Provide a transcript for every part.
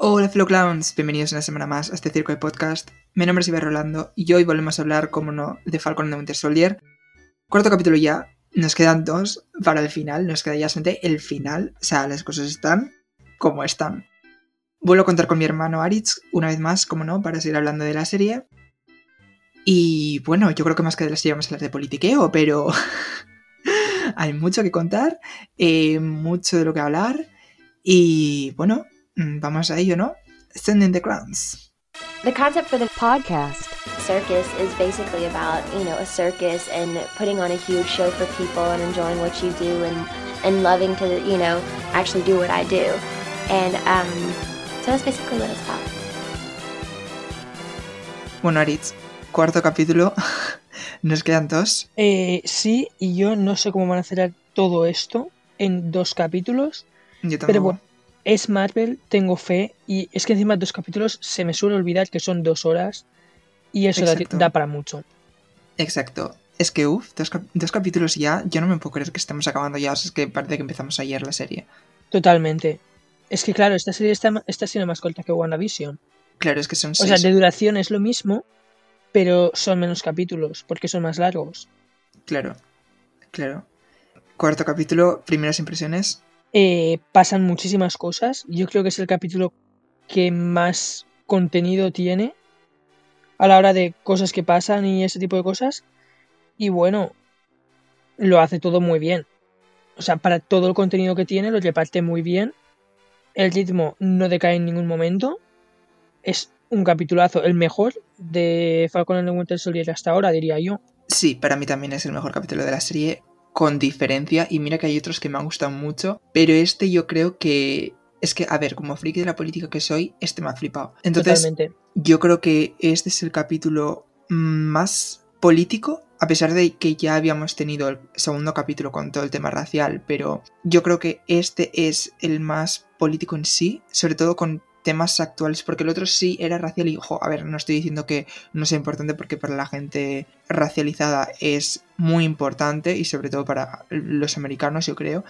Hola Fellow Clowns, bienvenidos una semana más a este Circo de Podcast. Mi nombre es Iber Rolando y hoy volvemos a hablar, como no, de Falcon and the Winter Soldier. Cuarto capítulo ya, nos quedan dos para el final, nos queda ya solamente el final, o sea, las cosas están como están. Vuelvo a contar con mi hermano Aritz, una vez más, como no, para seguir hablando de la serie. Y bueno, yo creo que más que de la serie vamos a hablar de politiqueo, pero hay mucho que contar, eh, mucho de lo que hablar. Y bueno, vamos a ello, ¿no? Sending the crowns. The concept for the podcast. circus is basically about, you know, a circus and putting on a huge show for people and enjoying what you do and, and loving to, you know, actually do what I do. And um, so that's basically what it's about. Bueno, Aritz, cuarto capítulo. Nos quedan dos. Eh, sí, y yo no sé cómo van a hacer todo esto en dos capítulos. Yo tampoco. Pero bueno, es Marvel, tengo fe. Y es que encima dos capítulos se me suele olvidar que son dos horas. Y eso da, para mucho. Exacto. Es que, uff, dos, cap- dos capítulos ya, yo no me puedo creer que estemos acabando ya, o sea, es que parece que empezamos ayer la serie. Totalmente. Es que claro, esta serie está, está siendo más corta que WandaVision. Claro, es que son O seis. sea, de duración es lo mismo, pero son menos capítulos, porque son más largos. Claro, claro. Cuarto capítulo, primeras impresiones. Eh, pasan muchísimas cosas. Yo creo que es el capítulo que más contenido tiene a la hora de cosas que pasan y ese tipo de cosas. Y bueno, lo hace todo muy bien. O sea, para todo el contenido que tiene, lo reparte muy bien. El ritmo no decae en ningún momento. Es un capitulazo, el mejor de Falcon and the Winter Soldier hasta ahora, diría yo. Sí, para mí también es el mejor capítulo de la serie, con diferencia. Y mira que hay otros que me han gustado mucho, pero este yo creo que... Es que, a ver, como friki de la política que soy, este me ha flipado. Entonces, Totalmente. yo creo que este es el capítulo más político, a pesar de que ya habíamos tenido el segundo capítulo con todo el tema racial, pero yo creo que este es el más político en sí, sobre todo con temas actuales, porque el otro sí era racial y, ojo, a ver, no estoy diciendo que no sea importante porque para la gente racializada es muy importante y sobre todo para los americanos, yo creo,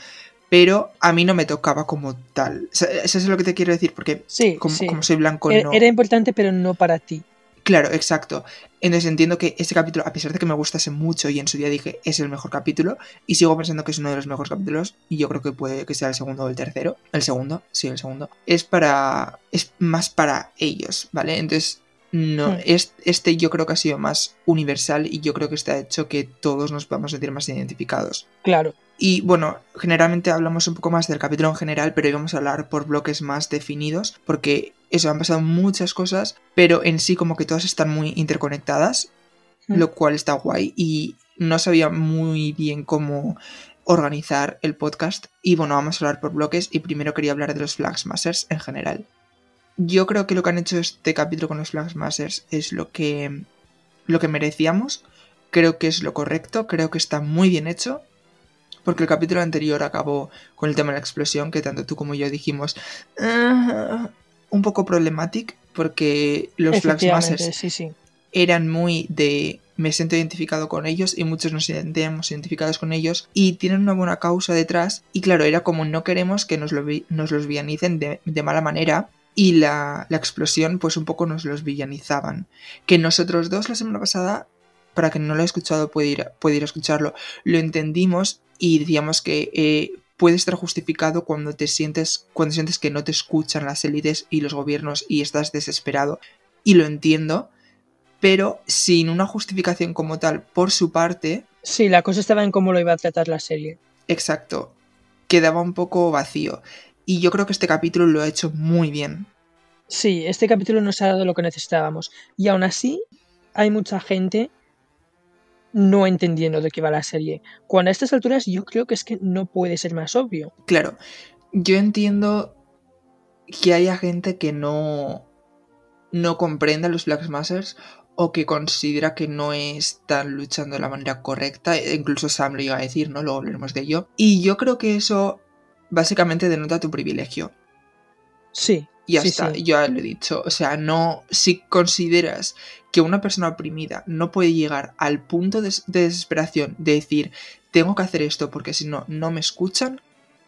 pero a mí no me tocaba como tal. Eso es lo que te quiero decir, porque Sí, como, sí. como soy blanco, Era- no... Era importante, pero no para ti. Claro, exacto. Entonces entiendo que este capítulo, a pesar de que me gustase mucho y en su día dije es el mejor capítulo, y sigo pensando que es uno de los mejores capítulos, y yo creo que puede que sea el segundo o el tercero. El segundo, sí, el segundo. Es para. es más para ellos, ¿vale? Entonces. No, Hmm. es- este yo creo que ha sido más universal y yo creo que está hecho que todos nos podamos sentir más identificados. Claro. Y bueno, generalmente hablamos un poco más del capítulo en general, pero íbamos a hablar por bloques más definidos, porque eso, han pasado muchas cosas, pero en sí como que todas están muy interconectadas, Mm. lo cual está guay, y no sabía muy bien cómo organizar el podcast. Y bueno, vamos a hablar por bloques, y primero quería hablar de los Flagsmasters en general. Yo creo que lo que han hecho este capítulo con los Flagsmasters es lo que, lo que merecíamos. Creo que es lo correcto, creo que está muy bien hecho. Porque el capítulo anterior acabó con el tema de la explosión, que tanto tú como yo dijimos "Ah", un poco problemático, porque los Flagsmasters sí, sí. eran muy de me siento identificado con ellos y muchos nos sentíamos identificados con ellos y tienen una buena causa detrás y claro, era como no queremos que nos, lo vi- nos los villanicen de, de mala manera y la, la explosión pues un poco nos los villanizaban. Que nosotros dos la semana pasada, para quien no lo ha escuchado puede ir, puede ir a escucharlo, lo entendimos y decíamos que eh, puede estar justificado cuando te sientes, cuando sientes que no te escuchan las élites y los gobiernos y estás desesperado. Y lo entiendo, pero sin una justificación como tal por su parte, Sí, la cosa estaba en cómo lo iba a tratar la serie. exacto, quedaba un poco vacío. Y yo creo que este capítulo lo ha hecho muy bien. Sí, este capítulo nos ha dado lo que necesitábamos. Y aún así, hay mucha gente no entendiendo de qué va la serie. Cuando a estas alturas yo creo que es que no puede ser más obvio. Claro, yo entiendo que haya gente que no, no comprenda los Black Masters o que considera que no están luchando de la manera correcta. e Incluso Sam lo iba a decir, ¿no? Luego hablaremos de ello. Y yo creo que eso básicamente denota tu privilegio. Sí, ya sí, está, sí. yo ya lo he dicho. O sea, no. Si consideras que una persona oprimida no puede llegar al punto de, de desesperación de decir, tengo que hacer esto porque si no, no me escuchan,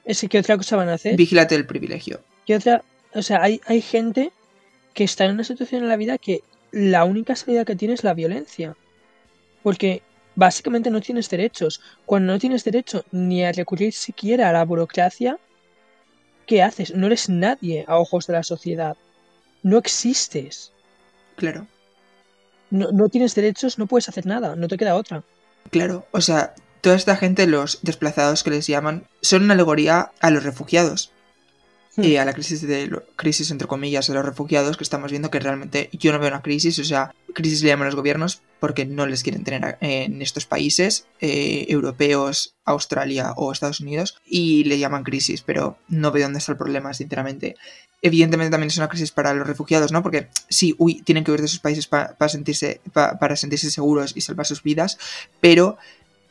Es que ¿qué otra cosa van a hacer? vigílate el privilegio. ¿Qué otra o sea, hay, hay gente que está en una situación en la vida que la única salida que tiene es la violencia. Porque básicamente no tienes derechos. Cuando no tienes derecho ni a recurrir siquiera a la burocracia, ¿qué haces? No eres nadie a ojos de la sociedad. No existes. Claro. No, no tienes derechos, no puedes hacer nada, no te queda otra. Claro, o sea, toda esta gente, los desplazados que les llaman, son una alegoría a los refugiados. Hmm. Y a la crisis de lo- crisis entre comillas de los refugiados que estamos viendo que realmente yo no veo una crisis, o sea, crisis le llaman los gobiernos porque no les quieren tener en estos países eh, europeos, Australia o Estados Unidos y le llaman crisis, pero no veo dónde está el problema, sinceramente. Evidentemente también es una crisis para los refugiados, ¿no? Porque sí, uy, tienen que huir de sus países pa- para sentirse, pa- para sentirse seguros y salvar sus vidas, pero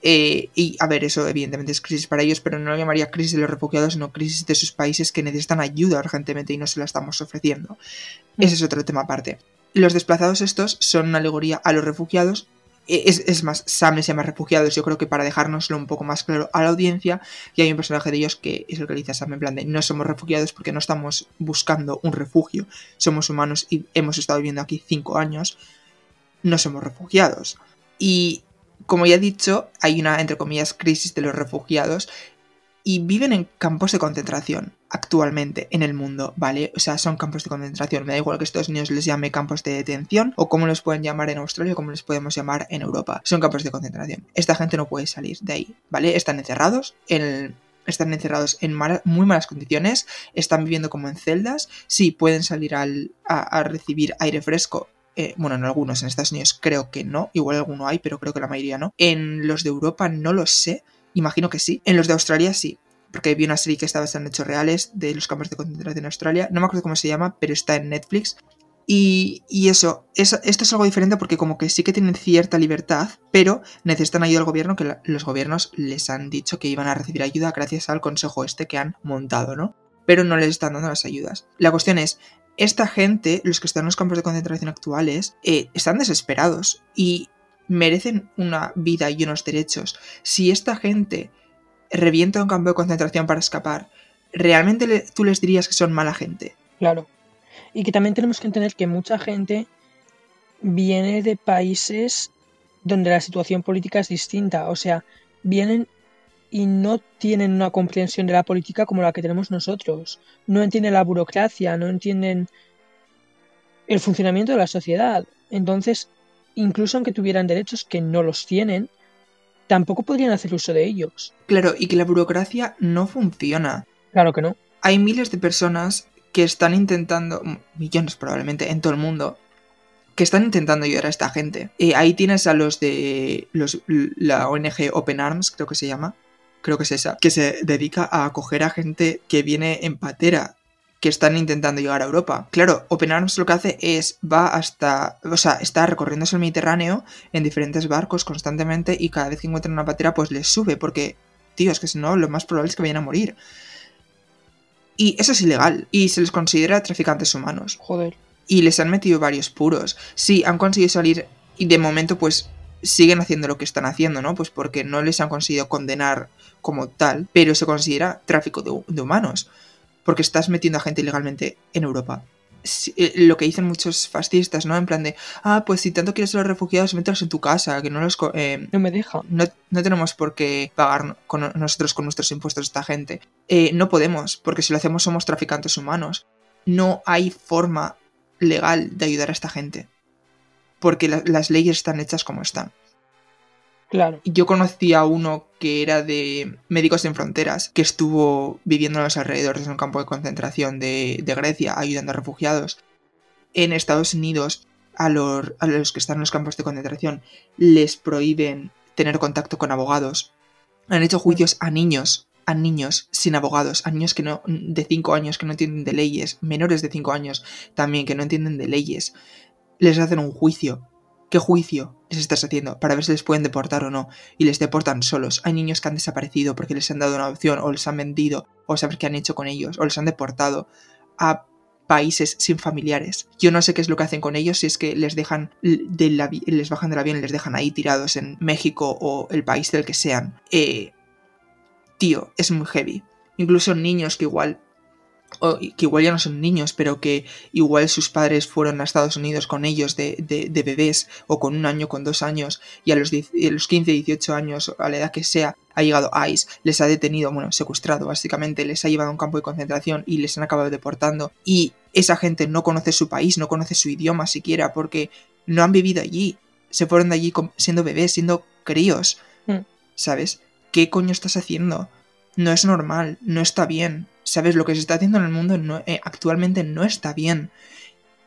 eh, y a ver, eso evidentemente es crisis para ellos, pero no lo llamaría crisis de los refugiados, sino crisis de sus países que necesitan ayuda urgentemente y no se la estamos ofreciendo. Ese es otro tema aparte. Los desplazados estos son una alegoría a los refugiados. E- Es, más, Sam les llama refugiados, yo creo que para dejárnoslo un poco más claro a la audiencia, y hay un personaje de ellos que es el que dice a Sam en plan de no somos refugiados porque no estamos buscando un refugio, somos humanos y hemos estado viviendo aquí cinco años, no somos refugiados. Y como ya he dicho, hay una, entre comillas, crisis de los refugiados y viven en campos de concentración actualmente en el mundo, ¿vale? O sea, son campos de concentración. Me da igual que Estados Unidos les llame campos de detención o como los pueden llamar en Australia o como les podemos llamar en Europa. Son campos de concentración. Esta gente no puede salir de ahí, ¿vale? Están encerrados en Están encerrados en mala- muy malas condiciones, están viviendo como en celdas, sí, pueden salir al- a, a recibir aire fresco eh, bueno, en algunos, en Estados Unidos creo que no, igual alguno hay, pero creo que la mayoría no. En los de Europa no lo sé, imagino que sí. En los de Australia sí, porque vi una serie que estaba en hechos reales de los campos de concentración en Australia. No me acuerdo cómo se llama, pero está en Netflix. Y, y eso, eso, esto es algo diferente porque como que sí que tienen cierta libertad, pero necesitan ayuda del gobierno, que los gobiernos les han dicho que iban a recibir ayuda gracias al consejo este que han montado, ¿no? Pero no les están dando las ayudas. La cuestión es, esta gente, los que están en los campos de concentración actuales, eh, están desesperados y merecen una vida y unos derechos. Si esta gente revienta un campo de concentración para escapar, ¿realmente tú les dirías que son mala gente? Claro. Y que también tenemos que entender que mucha gente viene de países donde la situación política es distinta. O sea, vienen y no tienen una comprensión de la política como la que tenemos nosotros. No entienden la burocracia, no entienden el funcionamiento de la sociedad. Entonces, incluso aunque tuvieran derechos que no los tienen, tampoco podrían hacer uso de ellos. Claro, y que la burocracia no funciona. Claro que no. Hay miles de personas que están intentando, millones probablemente, en todo el mundo, que están intentando ayudar a esta gente. Eh, ahí tienes a los de los, la ONG Open Arms, creo que se llama, creo que es esa, que se dedica a acoger a gente que viene en patera, que están intentando llegar a Europa. Claro, Open Arms lo que hace es, va hasta, o sea, está recorriéndose el Mediterráneo en diferentes barcos constantemente y cada vez que encuentran una patera pues les sube, porque, tío, es que si no, lo más probable es que vayan a morir. Y eso es ilegal, y se les considera traficantes humanos Joder. y les han metido varios puros. Sí, han conseguido salir y de momento pues siguen haciendo lo que están haciendo, ¿no? Pues porque no les han conseguido condenar como tal, pero se considera tráfico de, de humanos, porque estás metiendo a gente ilegalmente en Europa. Eh, lo que dicen muchos fascistas, ¿no? En plan de, ah, pues si tanto quieres a los refugiados, mételos en tu casa, que no los... eh, No me deja. no, no tenemos por qué pagar con nosotros con nuestros impuestos a esta gente. Eh, no podemos, porque si lo hacemos somos traficantes humanos. No hay forma legal de ayudar a esta gente. Porque la- las leyes están hechas como están. Claro. Yo conocí a uno que era de Médicos Sin Fronteras, que estuvo viviendo en los alrededores de un campo de concentración de, Grecia, ayudando a refugiados. En Estados Unidos, a los, los que están en los campos de concentración, les prohíben tener contacto con abogados. Han hecho juicios a niños, a niños sin abogados, a niños que no, de 5 años que no entienden de leyes, menores de 5 años también que no entienden de leyes. Les hacen un juicio ¿Qué juicio les estás haciendo para ver si les pueden deportar o no? Y les deportan solos. Hay niños que han desaparecido porque les han dado una opción o les han vendido o saber qué han hecho con ellos o les han deportado a países sin familiares. Yo no sé qué es lo que hacen con ellos si es que les dejan del les bajan del avión y les dejan ahí tirados en México o el país del que sean. Eh, tío, es muy heavy. Incluso niños que igual o que igual ya no son niños, pero que igual sus padres fueron a Estados Unidos con ellos de, de, bebés o con un año, con dos años y a los, a los 15, 18 años, a la edad que sea, ha llegado ICE, les ha detenido, bueno, secuestrado básicamente, les ha llevado a un campo de concentración y les han acabado deportando y esa gente no conoce su país, no conoce su idioma siquiera porque no han vivido allí, se fueron de allí siendo bebés, siendo críos, mm. ¿sabes? ¿Qué coño estás haciendo? No es normal, no está bien. ¿Sabes? Lo que se está haciendo en el mundo eh, actualmente no está bien.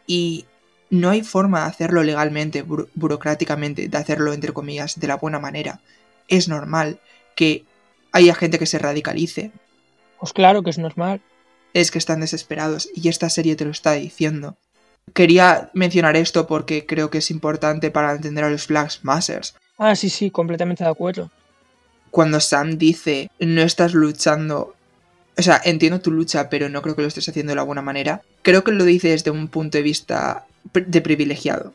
Y no hay forma de hacerlo legalmente, burocráticamente, de hacerlo, entre comillas, de la buena manera. Es normal que haya gente que se radicalice. Pues claro que es normal. Es que están desesperados y esta serie te lo está diciendo. Quería mencionar esto porque creo que es importante para entender a los Flags Masters. Ah, sí, sí, completamente de acuerdo. Cuando Sam dice, no estás luchando o sea, entiendo tu lucha, pero no creo que lo estés haciendo de la buena manera. Creo que lo dice desde un punto de vista de privilegiado.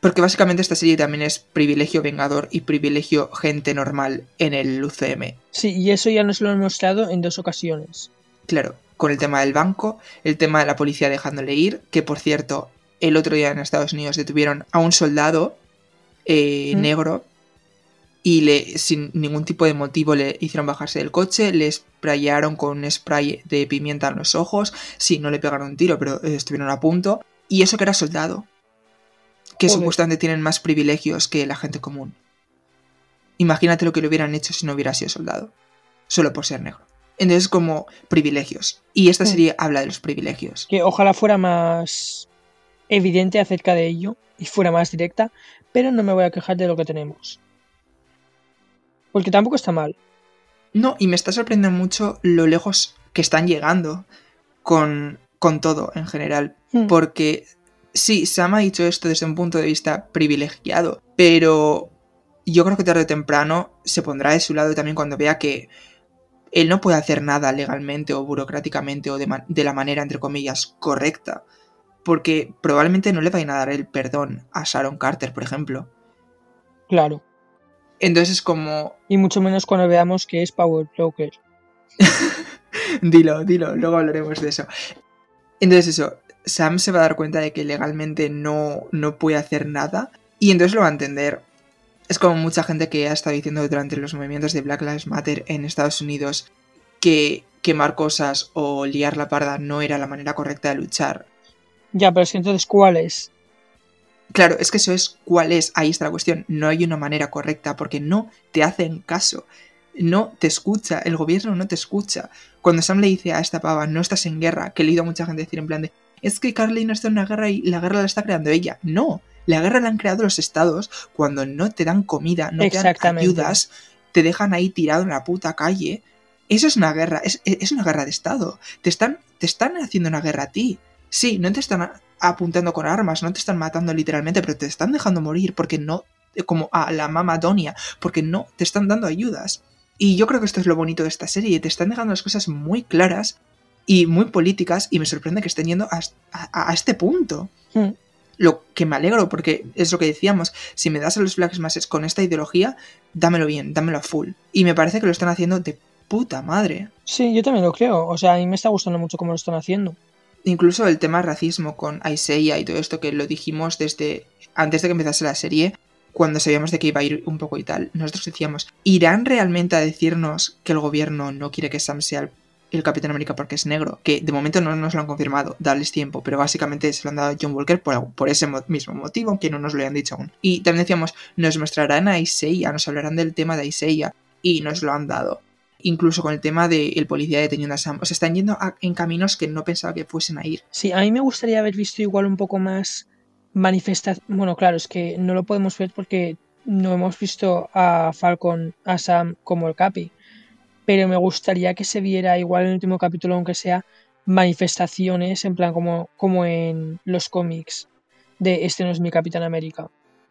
Porque básicamente esta serie también es privilegio vengador y privilegio gente normal en el UCM. Sí, y eso ya nos lo han mostrado en dos ocasiones. Claro, con el tema del banco, el tema de la policía dejándole ir, que por cierto, el otro día en Estados Unidos detuvieron a un soldado eh, mm. negro y le, sin ningún tipo de motivo le hicieron bajarse del coche, le sprayaron con un spray de pimienta en los ojos, sí, no le pegaron un tiro, pero estuvieron a punto, y eso que era soldado, que supuestamente tienen más privilegios que la gente común. Imagínate lo que le hubieran hecho si no hubiera sido soldado, solo por ser negro. Entonces, como privilegios. Y esta serie habla de los privilegios. Que ojalá fuera más evidente acerca de ello y fuera más directa, pero no me voy a quejar de lo que tenemos. Porque tampoco está mal. No, y me está sorprendiendo mucho lo lejos que están llegando con, con todo en general. Hmm. Porque sí, Sam ha dicho esto desde un punto de vista privilegiado, pero yo creo que tarde o temprano se pondrá de su lado también cuando vea que él no puede hacer nada legalmente o burocráticamente o de, de la manera, entre comillas, correcta. Porque probablemente no le vayan a dar el perdón a Sharon Carter, por ejemplo. Claro. Entonces es como... Y mucho menos cuando veamos que es Power Broker. dilo, dilo, luego hablaremos de eso. Entonces eso, Sam se va a dar cuenta de que legalmente no, no puede hacer nada y entonces lo va a entender. Es como mucha gente que ha estado diciendo durante los movimientos de Black Lives Matter en Estados Unidos que quemar cosas o liar la parda no era la manera correcta de luchar. Ya, pero es que entonces, ¿cuál es? Claro, es que eso es cuál es, ahí está la cuestión. No hay una manera correcta porque no te hacen caso. No te escucha, el gobierno no te escucha. Cuando Sam le dice a esta pava, no estás en guerra, que he leído a mucha gente decir en plan de, es que Carly no está en una guerra y la guerra la está creando ella. No, la guerra la han creado los estados cuando no te dan comida, no te dan ayudas, te dejan ahí tirado en la puta calle. Eso es una guerra, es, es una guerra de estado. Te están, te están haciendo una guerra a ti. Sí, no te están apuntando con armas, no te están matando literalmente, pero te están dejando morir porque no, como a la mamá Donia, porque no te están dando ayudas. Y yo creo que esto es lo bonito de esta serie, te están dejando las cosas muy claras y muy políticas y me sorprende que estén yendo a, este punto. Hmm. Lo que me alegro porque es lo que decíamos, si me das a los Flags Masses con esta ideología, dámelo bien, dámelo a full. Y me parece que lo están haciendo de puta madre. Sí, yo también lo creo, o sea, a mí me está gustando mucho cómo lo están haciendo incluso el tema racismo con Isaiah y todo esto que lo dijimos desde antes de que empezase la serie, cuando sabíamos de que iba a ir un poco y tal, nosotros decíamos, ¿irán realmente a decirnos que el gobierno no quiere que Sam sea el, Capitán América porque es negro? Que de momento no nos lo han confirmado, darles tiempo, pero básicamente se lo han dado a John Walker por, ese mismo motivo, aunque no nos lo hayan dicho aún. Y también decíamos, nos mostrarán a Isaiah, nos hablarán del tema de Isaiah, y nos lo han dado incluso con el tema del policía deteniendo a Sam. O sea, están yendo en caminos que no pensaba que fuesen a ir. Sí, a mí me gustaría haber visto igual un poco más manifestación. Bueno, claro, es que no lo podemos ver porque no hemos visto a Falcon, a Sam como el Capi. Pero me gustaría que se viera igual en el último capítulo, aunque sea manifestaciones, en plan como, como en los cómics de este no es mi Capitán América.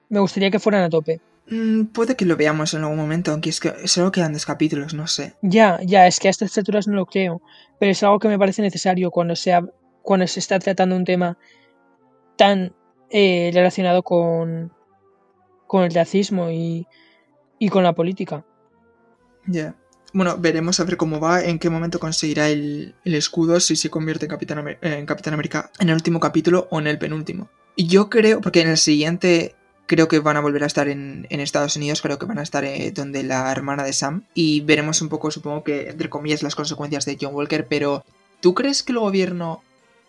Me gustaría que fueran a tope. Mm, puede que lo veamos en algún momento, aunque es que solo quedan dos capítulos, no sé. Ya, ya, es que a estas alturas no lo creo, pero es algo que me parece necesario cuando, sea, cuando se está tratando un tema tan eh, relacionado con, con el racismo y, y con la política. Ya. bueno, veremos a ver cómo va, en qué momento conseguirá el, el escudo, si se convierte en Capitán, Amer- en Capitán América en el último capítulo o en el penúltimo. Y Yo creo, porque en el siguiente creo que van a volver a estar en, Estados Unidos, creo que van a estar eh, donde la hermana de Sam. Y veremos un poco, supongo que, entre comillas, las consecuencias de John Walker, pero ¿tú crees que el gobierno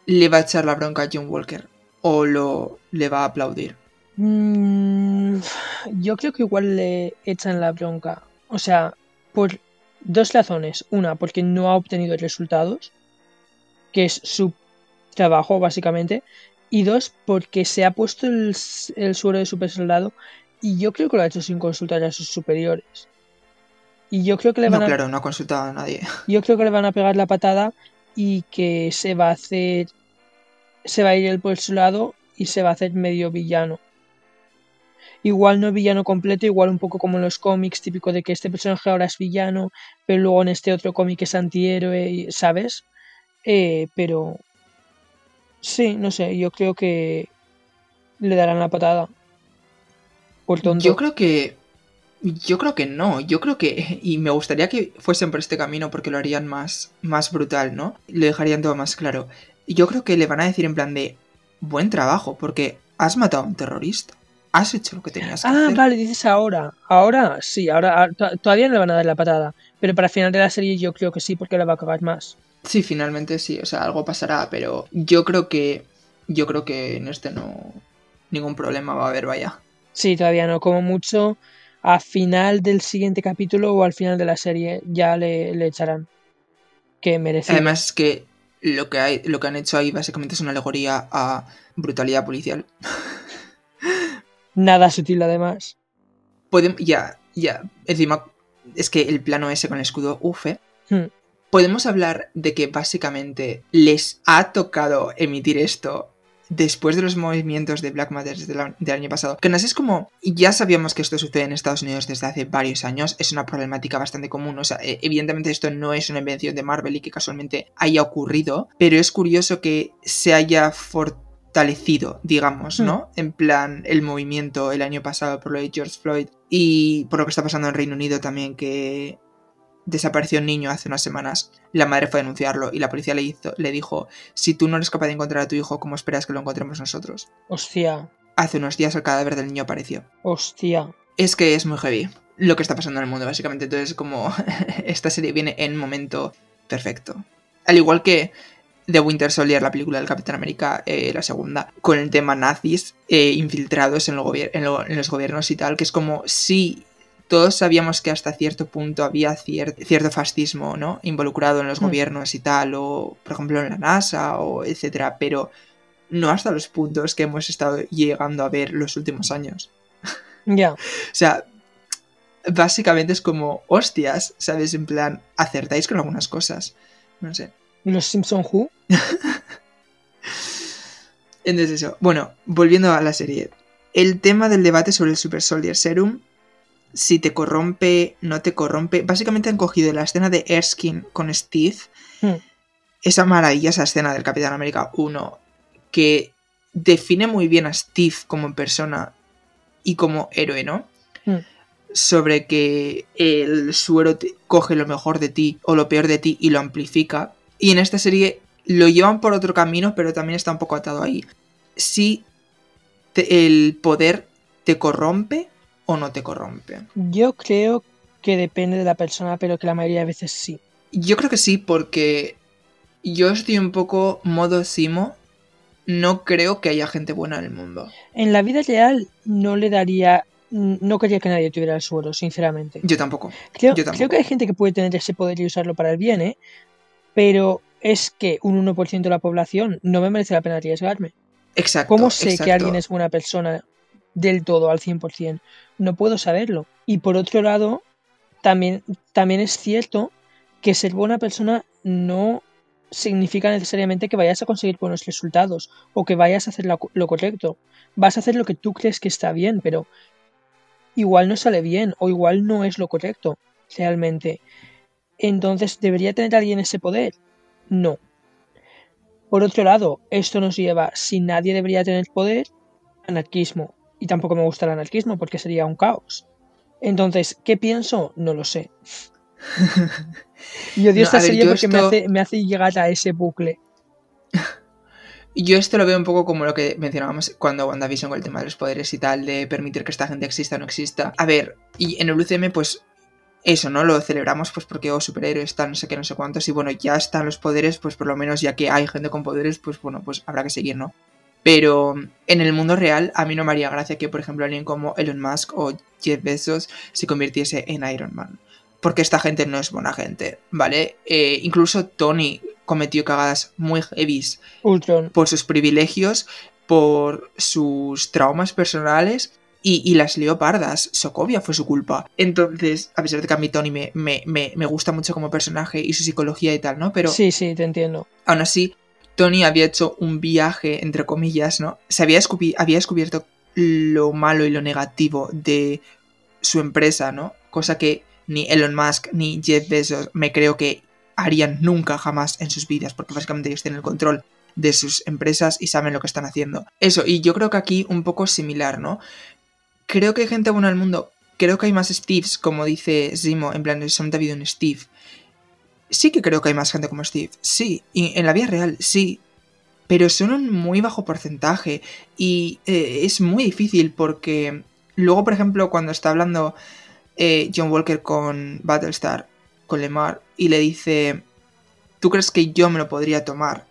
le va a echar la bronca a John Walker? ¿O lo le va a aplaudir? Mm, yo creo que igual le echan la bronca. O sea, por dos razones. Una, porque no ha obtenido resultados, que es su trabajo, básicamente. Y dos, porque se ha puesto el, el suero de super soldado y yo creo que lo ha hecho sin consultar a sus superiores. Y yo creo que le No, van a, claro, no ha consultado a nadie. yo creo que le van a pegar la patada y que se va a hacer. Se va a ir él por su lado y se va a hacer medio villano. Igual no villano completo, igual un poco como en los cómics, típico de que este personaje ahora es villano, pero luego en este otro cómic es antihéroe, ¿sabes? Eh, pero. Sí, no sé, yo creo que le darán la patada. Por tonto. Yo creo que. Yo creo que no. Yo creo que. Y me gustaría que fuesen por este camino porque lo harían más, más brutal, ¿no? Lo dejarían todo más claro. Yo creo que le van a decir en plan de. Buen trabajo, porque has matado a un terrorista. Has hecho lo que tenías que Ah, hacer. vale, dices ahora. Ahora sí, ahora ah, to- todavía no le van a dar la patada. Pero para el final de la serie yo creo que sí, porque la va a cagar más. Sí, finalmente sí. O sea, algo pasará, pero yo creo que. Yo creo que en este no. Ningún problema va a haber, vaya. Sí, todavía no. Como mucho, a final del siguiente capítulo o al final de la serie ya le, le echarán. Que merece. Además que lo que, hay, lo que han hecho ahí básicamente es una alegoría a brutalidad policial. Nada sutil, además. Podem- ya, ya, encima es que el plano ese con el escudo, ufe. Hmm. Podemos hablar de que básicamente les ha tocado emitir esto después de los movimientos de Black Matter del, año pasado. Que no sé, es como, ya sabíamos que esto sucede en Estados Unidos desde hace varios años, es una problemática bastante común, o sea, eh, evidentemente esto no es una invención de Marvel y que casualmente haya ocurrido, pero es curioso que se haya fortalecido, digamos, ¿no? En plan, el movimiento el año pasado por lo de George Floyd y por lo que está pasando en Reino Unido también, que desapareció un niño hace unas semanas. La madre fue a denunciarlo y la policía le, hizo, le dijo, si tú no eres capaz de encontrar a tu hijo, ¿cómo esperas que lo encontremos nosotros? Hostia, Hace unos días el cadáver del niño apareció. hostia. Es que es muy heavy lo que está pasando en el mundo, básicamente. Entonces, como esta serie viene en momento perfecto. Al igual que The Winter Soldier, la película del Capitán América, eh, la segunda, con el tema nazis eh, infiltrados en, lo gobier- en lo- en los gobiernos y tal, que es como si todos sabíamos que hasta cierto punto había cier- cierto fascismo, ¿no? Involucrado en los Hmm. gobiernos y tal, o por ejemplo en la NASA, o etcétera, pero no hasta los puntos que hemos estado llegando a ver los últimos años. Ya. O sea, básicamente es como, hostias, ¿sabes? En plan, acertáis con algunas cosas. No sé. ¿Los Simpson Who? Entonces eso. Bueno, volviendo a la serie. El tema del debate sobre el Super Soldier Serum, si te corrompe, no te corrompe. Básicamente han cogido la escena de Erskine con Steve. Hmm. Esa maravillosa escena del Capitán América 1 que define muy bien a Steve como persona y como héroe, ¿no? Hmm. Sobre que el suero te- coge lo mejor de ti o lo peor de ti y lo amplifica. Y en esta serie lo llevan por otro camino, pero también está un poco atado ahí. Si te- el poder te corrompe o no te corrompe. Yo creo que depende de la persona, pero que la mayoría de veces sí. Yo creo que sí, porque yo estoy un poco modo Simo. No creo que haya gente buena en el mundo. En la vida real no le daría. No quería que nadie tuviera el suero, sinceramente. Yo tampoco. Creo, yo tampoco. creo que hay gente que puede tener ese poder y usarlo para el bien, ¿eh? Pero es que un 1% de la población no me merece la pena arriesgarme. Exacto. ¿Cómo sé que alguien es buena persona del todo, al 100%? No puedo saberlo. Y por otro lado, también, también es cierto que ser buena persona no significa necesariamente que vayas a conseguir buenos resultados o que vayas a hacer la- lo correcto. Vas a hacer lo que tú crees que está bien, pero igual no sale bien o igual no es lo correcto realmente. Entonces, ¿debería tener alguien ese poder? No. Por otro lado, esto nos lleva, si nadie debería tener poder, anarquismo. Y tampoco me gusta el anarquismo porque sería un caos. Entonces, ¿qué pienso? No lo sé. y odio No, esta ver, serie yo porque me, hace, me hace llegar a ese bucle. Yo esto lo veo un poco como lo que mencionábamos cuando WandaVision con el tema de los poderes y tal, de permitir que esta gente exista o no exista. A ver, y en el UCM, pues eso, ¿no? Lo celebramos pues porque, oh, superhéroes, tal, no sé qué, no sé cuántos, y bueno, ya están los poderes, pues por lo menos ya que hay gente con poderes, pues bueno, pues habrá que seguir, ¿no? Pero en el mundo real, a mí no me haría gracia que, por ejemplo, alguien como Elon Musk o Jeff Bezos se convirtiese en Iron Man. Porque esta gente no es buena gente, ¿vale? Eh, incluso Tony cometió cagadas muy heavies Ultron. por sus privilegios, por sus traumas personales y, y las leopardas. Sokovia fue su culpa. Entonces, a pesar de que a mí Tony me, me, me, me gusta mucho como personaje y su psicología y tal, ¿no? Pero Sí, sí, te entiendo. aún así, Tony había hecho un viaje, entre comillas, ¿no? Se había, había descubierto lo malo y lo negativo de su empresa, ¿no? Cosa que ni Elon Musk ni Jeff Bezos me creo que harían nunca jamás en sus vidas, porque básicamente ellos tienen el control de sus empresas y saben lo que están haciendo. Eso, y yo creo que aquí un poco similar, ¿no? Creo que hay gente buena en el mundo, creo que hay más Steves, como dice Zimo, en plan, ha habido un Steve. Sí que creo que hay más gente como Steve, sí, y en la vida real, sí, pero son un muy bajo porcentaje y eh, es muy difícil porque luego, por ejemplo, cuando está hablando eh, John Walker con Battlestar, con Lemar, y le dice, ¿tú crees que yo me lo podría tomar?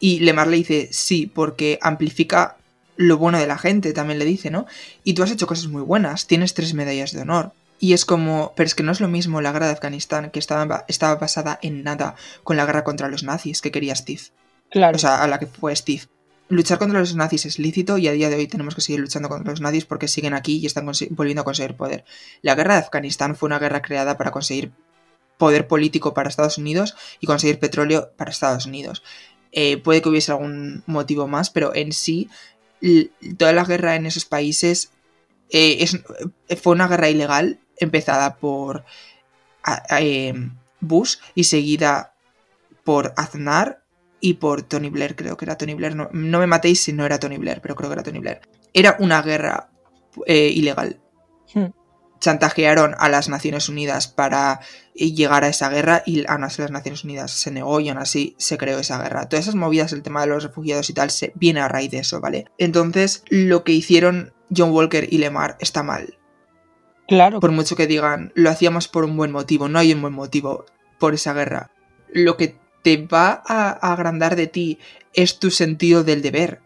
Y Lemar le dice, sí, porque amplifica lo bueno de la gente, también le dice, ¿no? Y tú has hecho cosas muy buenas, tienes tres medallas de honor. Y es como, pero es que no es lo mismo la guerra de Afganistán, que estaba, estaba basada en nada con la guerra contra los nazis que quería Steve. Claro. O sea, a la que fue Steve. Luchar contra los nazis es lícito y a día de hoy tenemos que seguir luchando contra los nazis porque siguen aquí y están volviendo a conseguir poder. La guerra de Afganistán fue una guerra creada para conseguir poder político para Estados Unidos y conseguir petróleo para Estados Unidos. Eh, puede que hubiese algún motivo más, pero en sí, toda la guerra en esos países eh, es- fue una guerra ilegal empezada por eh, Bush y seguida por Aznar y por Tony Blair, creo que era Tony Blair. No, no me matéis si no era Tony Blair, pero creo que era Tony Blair. Era una guerra eh, ilegal. Hmm. Chantajearon a las Naciones Unidas para llegar a esa guerra y aún así las Naciones Unidas se negó y aún así se creó esa guerra. Todas esas movidas, el tema de los refugiados y tal, se viene a raíz de eso, ¿vale? Entonces, lo que hicieron John Walker y Lemar está mal. Claro. Por mucho que digan, lo hacíamos por un buen motivo, no hay un buen motivo por esa guerra. Lo que te va a agrandar de ti es tu sentido del deber.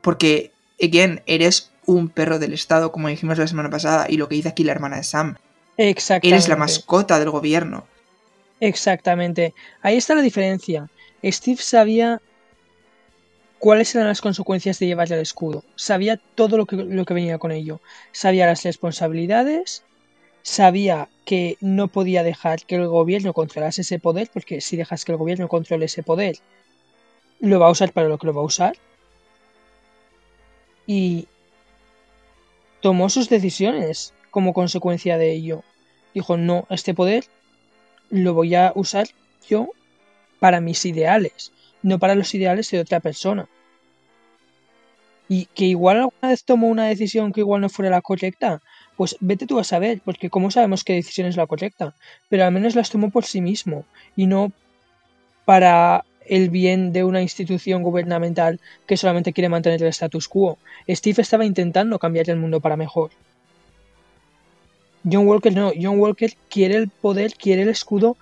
Porque, again, eres un perro del Estado, como dijimos la semana pasada, y lo que dice aquí la hermana de Sam. Exactamente. Eres la mascota del gobierno. Exactamente. Ahí está la diferencia. Steve sabía cuáles eran las consecuencias de llevarle el escudo. Sabía todo lo que, lo que venía con ello. Sabía las responsabilidades. Sabía que no podía dejar que el gobierno controlase ese poder, porque si dejas que el gobierno controle ese poder, lo va a usar para lo que lo va a usar. Y tomó sus decisiones como consecuencia de ello. Dijo, no, este poder lo voy a usar yo para mis ideales, no para los ideales de otra persona. Y que igual alguna vez tomó una decisión que igual no fuera la correcta, pues vete tú a saber, porque cómo sabemos qué decisión es la correcta, pero al menos las tomó por sí mismo y no para el bien de una institución gubernamental que solamente quiere mantener el status quo. Steve estaba intentando cambiar el mundo para mejor. John Walker no, John Walker quiere el poder, quiere el escudo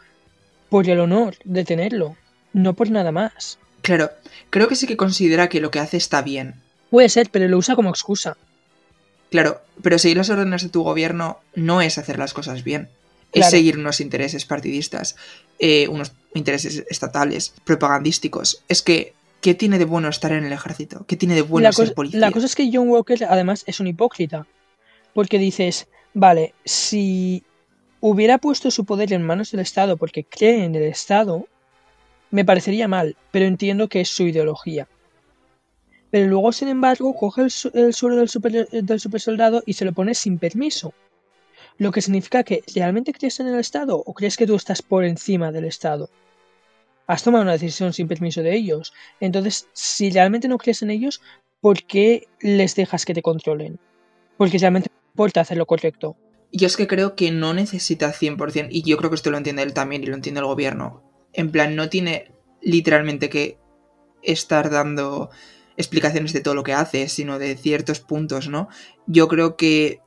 por el honor de tenerlo, no por nada más. Claro, creo que sí que considera que lo que hace está bien. Puede ser, pero lo usa como excusa. Claro, pero seguir las órdenes de tu gobierno no es hacer las cosas bien. Claro. Es seguir unos intereses partidistas, eh, unos intereses estatales, propagandísticos. Es que, ¿qué tiene de bueno estar en el ejército? ¿Qué tiene de bueno la, ser policía? la cosa es que John Walker además es un hipócrita. Porque dices, vale, si hubiera puesto su poder en manos del Estado porque cree en el Estado, me parecería mal, pero entiendo que es su ideología. Pero luego, sin embargo, coge el, su- el suelo del super, del supersoldado y se lo pone sin permiso. Lo que significa que, ¿realmente crees en el Estado o crees que tú estás por encima del Estado? Has tomado una decisión sin permiso de ellos. Entonces, si realmente no crees en ellos, ¿por qué les dejas que te controlen? Porque realmente te importa hacer lo correcto. Yo es que creo que no necesita 100%, y yo creo que esto lo entiende él también y lo entiende el gobierno. En plan, no tiene literalmente que estar dando explicaciones de todo lo que hace, sino de ciertos puntos, ¿no? Yo creo que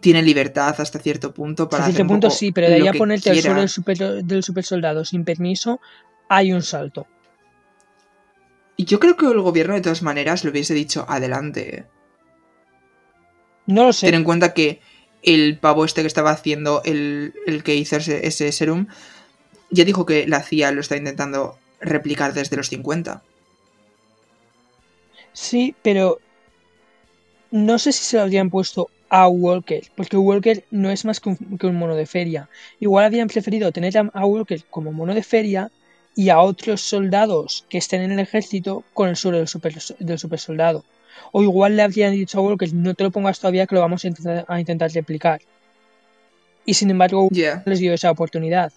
tiene libertad hasta cierto punto para... Hasta cierto un punto sí, pero de ahí a ponerte al suelo quiera. del super, del super soldado sin permiso, hay un salto. Y yo creo que el gobierno de todas maneras le hubiese dicho adelante. No lo sé. Ten en cuenta que el pavo este que estaba haciendo, el, el que hizo ese, ese serum, ya dijo que la CIA lo está intentando replicar desde los 50. Sí, pero no sé si se lo habrían puesto a Walker, porque Walker no es más que un, que un mono de feria. Igual habrían preferido tener a, Walker como mono de feria y a otros soldados que estén en el ejército con el suelo del super, del super soldado. O igual le habrían dicho a Walker, no te lo pongas todavía que lo vamos a intentar, a intentar replicar. Y sin embargo, Ya. les dio esa oportunidad.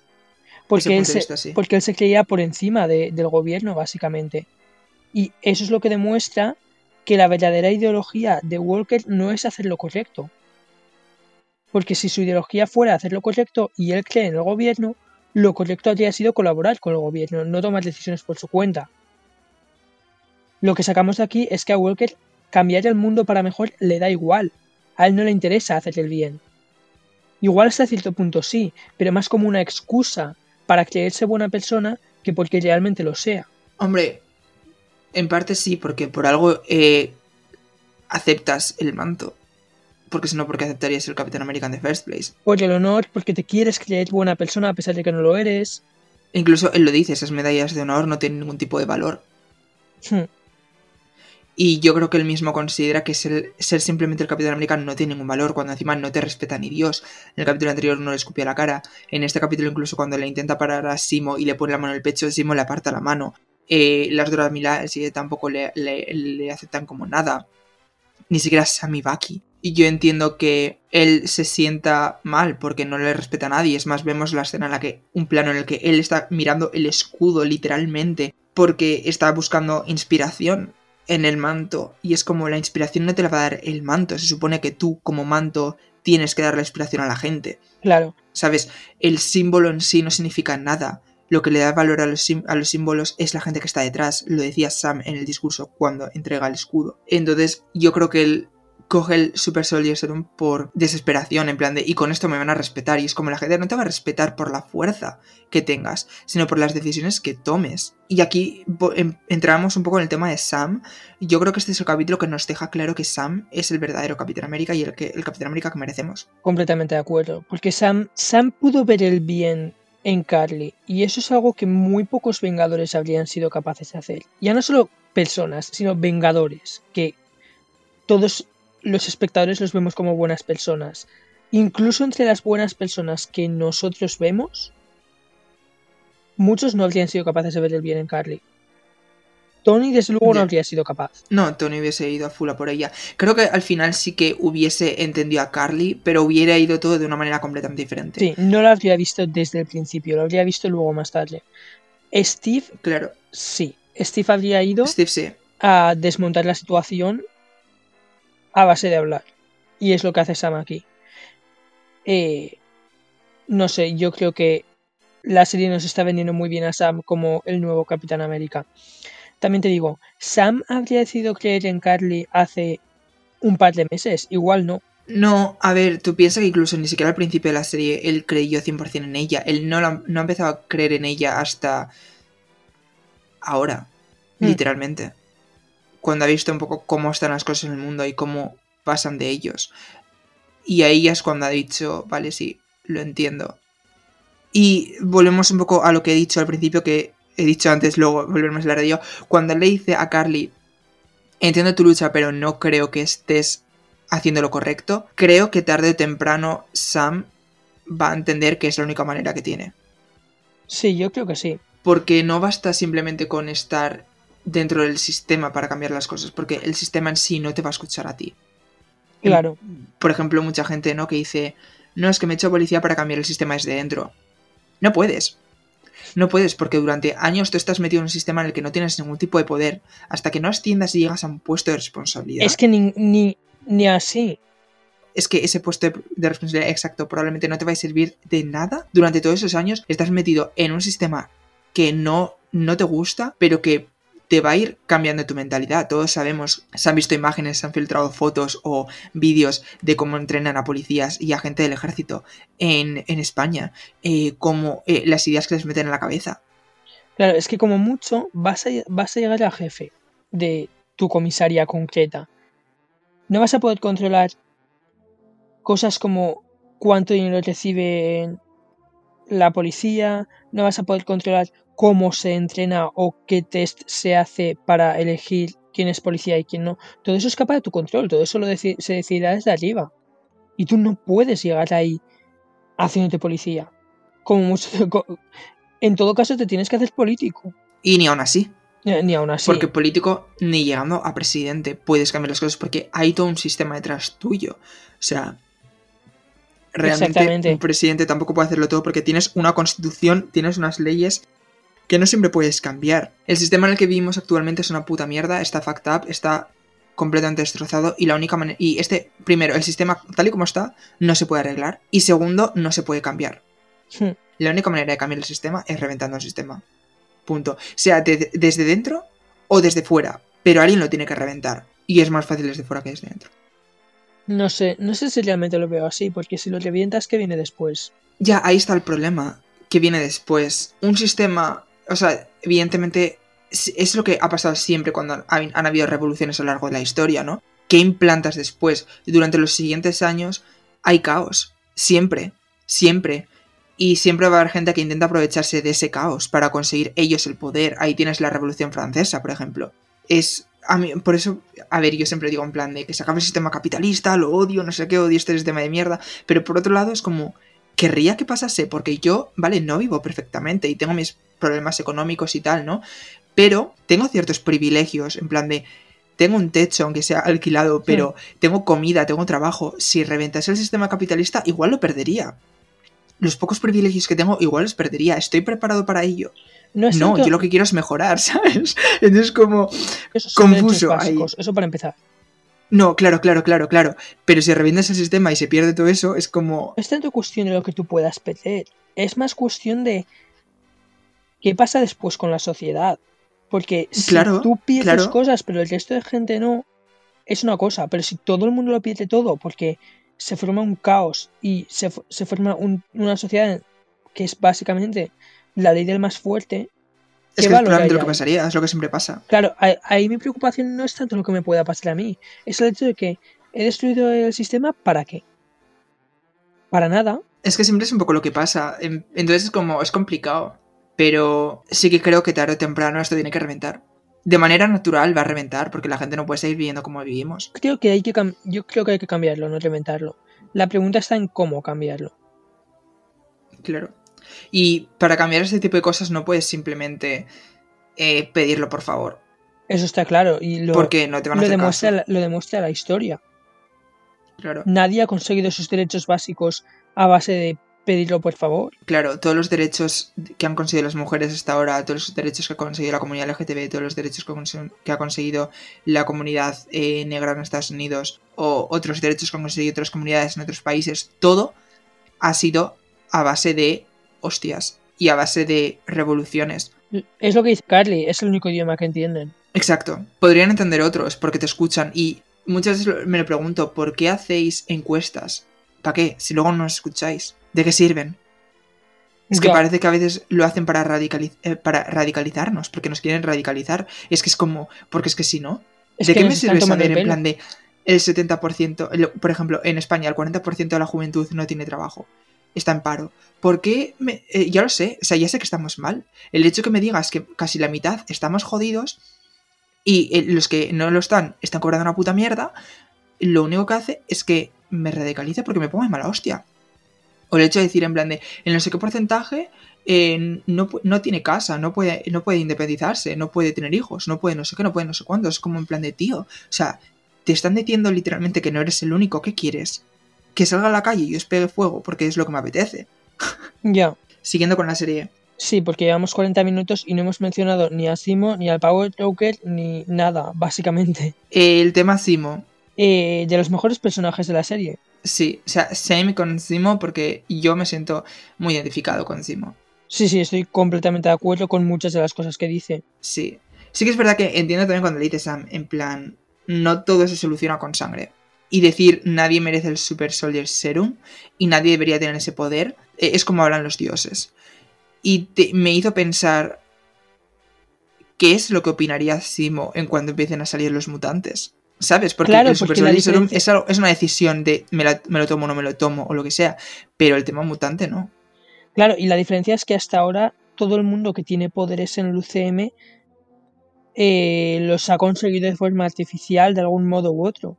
Porque él, se, vista, sí. porque él se creía por encima de- del gobierno, básicamente. Y eso es lo que demuestra que la verdadera ideología de Walker no es hacer lo correcto. Porque si su ideología fuera hacer lo correcto y él cree en el gobierno, lo correcto habría sido colaborar con el gobierno, no tomar decisiones por su cuenta. Lo que sacamos de aquí es que a Walker cambiar el mundo para mejor le da igual. A él no le interesa hacer el bien. Igual hasta cierto punto sí, pero más como una excusa para creerse buena persona que porque realmente lo sea. Hombre, en parte sí, porque por algo eh, aceptas el manto. Porque si no, ¿por qué aceptarías el Capitán América en the first place? Por el honor, porque te quieres creer buena persona a pesar de que no lo eres. Incluso él lo dice, esas medallas de honor no tienen ningún tipo de valor. Hmm, Y yo creo que él mismo considera que ser, simplemente el Capitán América no tiene ningún valor, cuando encima no te respeta ni Dios. En el capítulo anterior no le escupió la cara. En este capítulo, incluso cuando le intenta parar a Simo y le pone la mano en el pecho, Simo le aparta la mano. Eh, las Dora Milaje tampoco le, le- aceptan como nada. Ni siquiera Sammy Baki. Y yo entiendo que él se sienta mal porque no le respeta a nadie. Es más, vemos la escena en la que. un plano en el que él está mirando el escudo, literalmente. Porque está buscando inspiración en el manto. Y es como la inspiración no te la va a dar el manto. Se supone que tú, como manto, tienes que dar la inspiración a la gente. claro. ¿Sabes? El símbolo en sí no significa nada. Lo que le da valor a los, sim- a los símbolos es la gente que está detrás. Lo decía Sam en el discurso cuando entrega el escudo. Entonces, yo creo que él coge el Super Soldier Serum por desesperación, en plan de, y con esto me van a respetar. Y es como la gente no te va a respetar por la fuerza que tengas, sino por las decisiones que tomes. Y aquí em- entramos un poco en el tema de Sam. Yo creo que este es el capítulo que nos deja claro que Sam es el verdadero Capitán América y el, que, el Capitán América que merecemos. Completamente de acuerdo. Porque Sam, Sam pudo ver el bien en Carly. Y eso es algo que muy pocos Vengadores habrían sido capaces de hacer. Ya no solo personas, sino Vengadores. Que todos los espectadores los vemos como buenas personas. Incluso entre las buenas personas que nosotros vemos, muchos no habrían sido capaces de ver el bien en Carly. Tony, desde luego, no habría sido capaz. No, Tony hubiese ido a full a por ella. Creo que al final sí que hubiese entendido a Carly, pero hubiera ido todo de una manera completamente diferente. Sí, no lo habría visto desde el principio, lo habría visto luego más tarde. Steve, Claro. sí. Steve habría ido Steve sí. a desmontar la situación a base de hablar. Y es lo que hace Sam aquí. Eh, no sé, yo creo que la serie nos está vendiendo muy bien a Sam como el nuevo Capitán América. También te digo, Sam habría decidido creer en Carly hace un par de meses, igual no. No, a ver, tú piensas que incluso ni siquiera al principio de la serie él creyó 100% en ella. Él no, la- no ha empezado a creer en ella hasta ahora, Mm. literalmente. Cuando ha visto un poco cómo están las cosas en el mundo y cómo pasan de ellos. Y ahí ya es cuando ha dicho, vale, sí, lo entiendo. Y volvemos un poco a lo que he dicho al principio, que he dicho antes, luego volvemos a la radio. Cuando él le dice a Carly, entiendo tu lucha, pero no creo que estés haciendo lo correcto, creo que tarde o temprano Sam va a entender que es la única manera que tiene. Sí, yo creo que sí. Porque no basta simplemente con estar dentro del sistema para cambiar las cosas, porque el sistema en sí no te va a escuchar a ti. Claro. Por ejemplo, mucha gente, ¿no? Que dice, no, es que me he hecho policía para cambiar el sistema desde dentro. No puedes. No puedes, porque durante años tú estás metido en un sistema en el que no tienes ningún tipo de poder, hasta que no asciendas y llegas a un puesto de responsabilidad. Es que ni, ni, ni así. es que ese puesto de, de responsabilidad exacto probablemente no te va a servir de nada. Durante todos esos años estás metido en un sistema que no, no te gusta, pero que te va a ir cambiando tu mentalidad. Todos sabemos, se han visto imágenes, se han filtrado fotos o vídeos de cómo entrenan a policías y a gente del ejército en, en España, eh, como eh, las ideas que les meten en la cabeza. Claro, es que como mucho vas a, vas a llegar al jefe de tu comisaría concreta. No vas a poder controlar cosas como cuánto dinero recibe la policía, no vas a poder controlar cómo se entrena o qué test se hace para elegir quién es policía y quién no. Todo eso escapa de tu control, todo eso lo deci se decidirá desde arriba. Y tú no puedes llegar ahí haciéndote policía. Como mucho, en todo caso te tienes que hacer político. Y ni aún así. Ni, ni aún así. Porque político, ni llegando a presidente, puedes cambiar las cosas porque hay todo un sistema detrás tuyo. O sea, realmente un presidente tampoco puede hacerlo todo porque tienes una constitución, tienes unas leyes que no siempre puedes cambiar. El sistema en el que vivimos actualmente es una puta mierda, está fucked up, está completamente destrozado y la única manera... Y este, primero, el sistema tal y como está no se puede arreglar y segundo, no se puede cambiar. Hmm. La única manera de cambiar el sistema es reventando el sistema. Punto. Sea de- desde dentro o desde fuera, pero alguien lo tiene que reventar. Y es más fácil desde fuera que desde dentro. No sé, no sé si realmente lo veo así, porque si lo revientas, ¿qué viene después? Ya, ahí está el problema que viene después. Un sistema, o sea, evidentemente es lo que ha pasado siempre cuando han, han habido revoluciones a lo largo de la historia, ¿no? ¿Qué implantas después? Durante los siguientes años hay caos. Siempre, siempre. Y siempre va a haber gente que intenta aprovecharse de ese caos para conseguir ellos el poder. Ahí tienes la Revolución Francesa, por ejemplo. Es. A mí, por eso, a ver, yo siempre digo en plan de que se acabe el sistema capitalista, lo odio, no sé qué, odio este sistema de mierda. Pero por otro lado es como, querría que pasase, porque yo, vale, no vivo perfectamente y tengo mis problemas económicos y tal, ¿no? Pero tengo ciertos privilegios, en plan de, tengo un techo, aunque sea alquilado, pero tengo comida, tengo trabajo. Si reventase el sistema capitalista, igual lo perdería. Los pocos privilegios que tengo, igual los perdería. ¿Estoy preparado para ello? No, es No, yo lo que quiero es mejorar, ¿sabes? Entonces como... esos confuso ahí. Eso para empezar. No, claro, claro, claro, claro. Pero si revientas el sistema y se pierde todo eso, es como... No es tanto cuestión de lo que tú puedas perder, es más cuestión de qué pasa después con la sociedad. Porque si Claro, tú pierdes claro. cosas, pero el resto de gente no, es una cosa. Pero si todo el mundo lo pierde todo, porque se forma un caos y se, se forma un- una sociedad que es básicamente la ley del más fuerte. Es ¿qué que es probablemente lo que pasaría, es lo que siempre pasa. Claro, ahí, ahí mi preocupación no es tanto lo que me pueda pasar a mí, es el hecho de que he destruido el sistema para qué. Para nada. Es que siempre es un poco lo que pasa. en- Entonces es como, es complicado. Pero sí que creo que tarde o temprano esto tiene que reventar. De manera natural va a reventar, porque la gente no puede seguir viviendo como vivimos. Creo que hay que yo creo que hay que cambiarlo, no reventarlo. La pregunta está en cómo cambiarlo. Claro. Y para cambiar este tipo de cosas no puedes simplemente eh, pedirlo por favor. Eso está claro y lo, porque no te van a lo hacer demuestra, caso. lo demuestra la historia. Claro. Nadie ha conseguido sus derechos básicos a base de pedirlo por favor. Claro, todos los derechos que han conseguido las mujeres hasta ahora, todos los derechos que ha conseguido la comunidad LGTB, todos los derechos que, ha conse- que ha conseguido la comunidad eh, negra en Estados Unidos o otros derechos que han conseguido otras comunidades en otros países, todo ha sido a base de hostias y a base de revoluciones. Es lo que dice Carly, es el único idioma que entienden. Exacto. Podrían entender otros porque te escuchan y muchas veces me lo pregunto, ¿por qué hacéis encuestas? ¿Para qué? Si luego no nos escucháis. ¿De qué sirven? Es que Ya. parece que a veces lo hacen para, eh, para radicalizarnos, porque nos quieren radicalizar. Es que es como, porque es que si no, Es ¿de que qué me sirve saber en plan de el 70%, el- por ejemplo, en España el 40% de la juventud no tiene trabajo, está en paro? ¿Por qué? Me, eh, ya lo sé, o sea, ya sé que estamos mal. El hecho que me digas que casi la mitad estamos jodidos y eh, los que no lo están están cobrando una puta mierda, lo único que hace es que me radicalice porque me pongo de mala hostia. O el hecho de decir en plan de, en no sé qué porcentaje eh, no, no tiene casa, no puede, no puede independizarse, no puede tener hijos, no puede no sé qué, no puede no sé cuándo. Es como en plan de tío. O sea, te están diciendo literalmente que no eres el único. ¿Qué quieres? Que salga a la calle y os pegue fuego porque es lo que me apetece. Ya. Siguiendo con la serie. Sí, porque llevamos 40 minutos y no hemos mencionado ni a Simo, ni al Power Joker, ni nada, básicamente. El tema Simo. Eh, de los mejores personajes de la serie. Sí, o sea, same con Zimo porque yo me siento muy identificado con Zimo. Sí, sí, estoy completamente de acuerdo con muchas de las cosas que dice. Sí. Sí que es verdad que entiendo también cuando le dice Sam, en plan, no todo se soluciona con sangre. Y decir nadie merece el Super Soldier Serum y nadie debería tener ese poder, eh, es como hablan los dioses. Y te- me hizo pensar qué es lo que opinaría Simo en cuando empiecen a salir los mutantes. ¿Sabes? Porque Claro, el Super porque Soldier Serum es, algo- es una decisión de me, la- me lo tomo o no me lo tomo o lo que sea. Pero el tema mutante no. Claro, y la diferencia es que hasta ahora todo el mundo que tiene poderes en el UCM eh, los ha conseguido de forma artificial de algún modo u otro.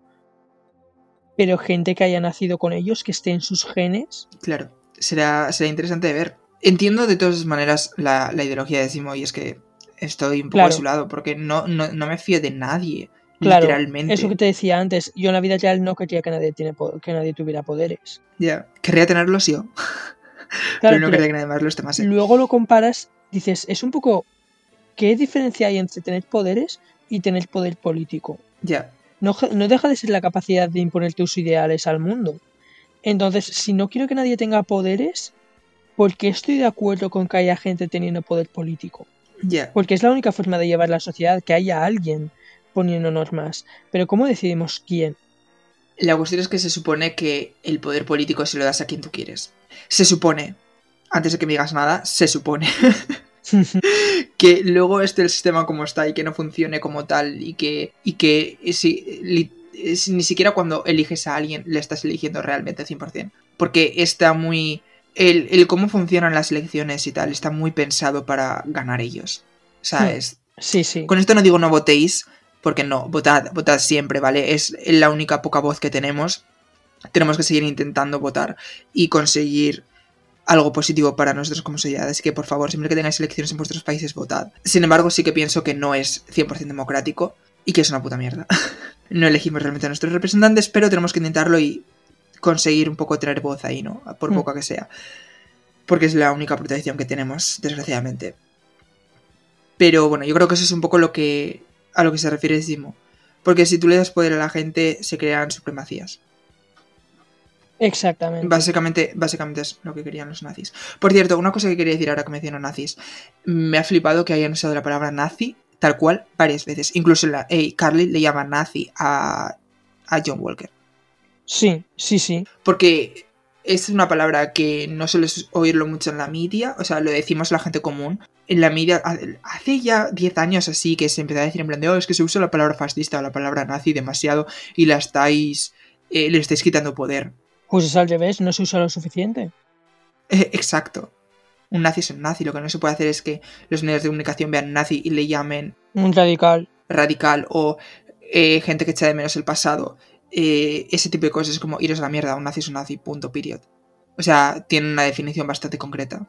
Pero gente que haya nacido con ellos, que esté en sus genes, Claro, será, será interesante de ver. Entiendo de todas maneras la, la ideología de Simo y es que estoy un poco Claro. a su lado porque no, no, no me fío de nadie, claro, literalmente. eso que te decía antes, yo en la vida real no quería que nadie, tiene que nadie tuviera poderes. Ya, querría tenerlos yo, Claro, pero no pero querría que nadie más los tomase. luego lo comparas, dices, es un poco, ¿qué diferencia hay entre tener poderes y tener poder político? Ya, no, no deja de ser la capacidad de imponer tus ideales al mundo. Entonces, si no quiero que nadie tenga poderes, ¿por qué estoy de acuerdo con que haya gente teniendo poder político? Porque es la única forma de llevar la sociedad, que haya alguien poniendo normas. Pero ¿cómo decidimos quién? La cuestión es que se supone que el poder político se lo das a quien tú quieres. Se supone. Antes de que me digas nada, se supone. que luego esté el sistema como está y que no funcione como tal y que, y que si, li- si- ni siquiera cuando eliges a alguien le estás eligiendo realmente 100%. Porque está muy... El, el cómo funcionan las elecciones y tal está muy pensado para ganar ellos. ¿Sabes? sí, sí. Con esto no digo no votéis, porque no, votad, votad siempre, ¿vale? Es la única poca voz que tenemos. Tenemos que seguir intentando votar y conseguir algo positivo para nosotros como sociedad. Así que, por favor, siempre que tengáis elecciones en vuestros países, votad. Sin embargo, sí que pienso que no es 100% democrático y que es una puta mierda. no elegimos realmente a nuestros representantes, pero tenemos que intentarlo y conseguir un poco tener voz ahí, ¿no? Por Mm. poca que sea. Porque es la única protección que tenemos, desgraciadamente. Pero bueno, yo creo que eso es un poco lo que a lo que se refiere Simo. Porque si tú le das poder a la gente, se crean supremacías. Exactamente. Básicamente, básicamente es lo que querían los nazis. Por cierto, una cosa que quería decir ahora que menciono nazis. Me ha flipado que hayan usado la palabra nazi tal cual varias veces. Incluso la, Carly le llama nazi a, a John Walker. Sí, sí, sí. Porque es una palabra que no sueles oírlo mucho en la media, o sea, lo decimos la gente común. En la media, ha- hace ya 10 años así que se empezó a decir en plan de, oh, es que se usa la palabra fascista o la palabra nazi demasiado y la estáis, eh, le estáis quitando poder. Pues es al revés, no se usa lo suficiente. Eh, exacto. Un nazi es un nazi, lo que no se puede hacer es que los medios de comunicación vean nazi y le llamen Un radical. radical o eh, gente que echa de menos el pasado. Eh, ese tipo de cosas es como iros a la mierda, un nazi es un nazi, punto, period. O sea, tiene una definición bastante concreta.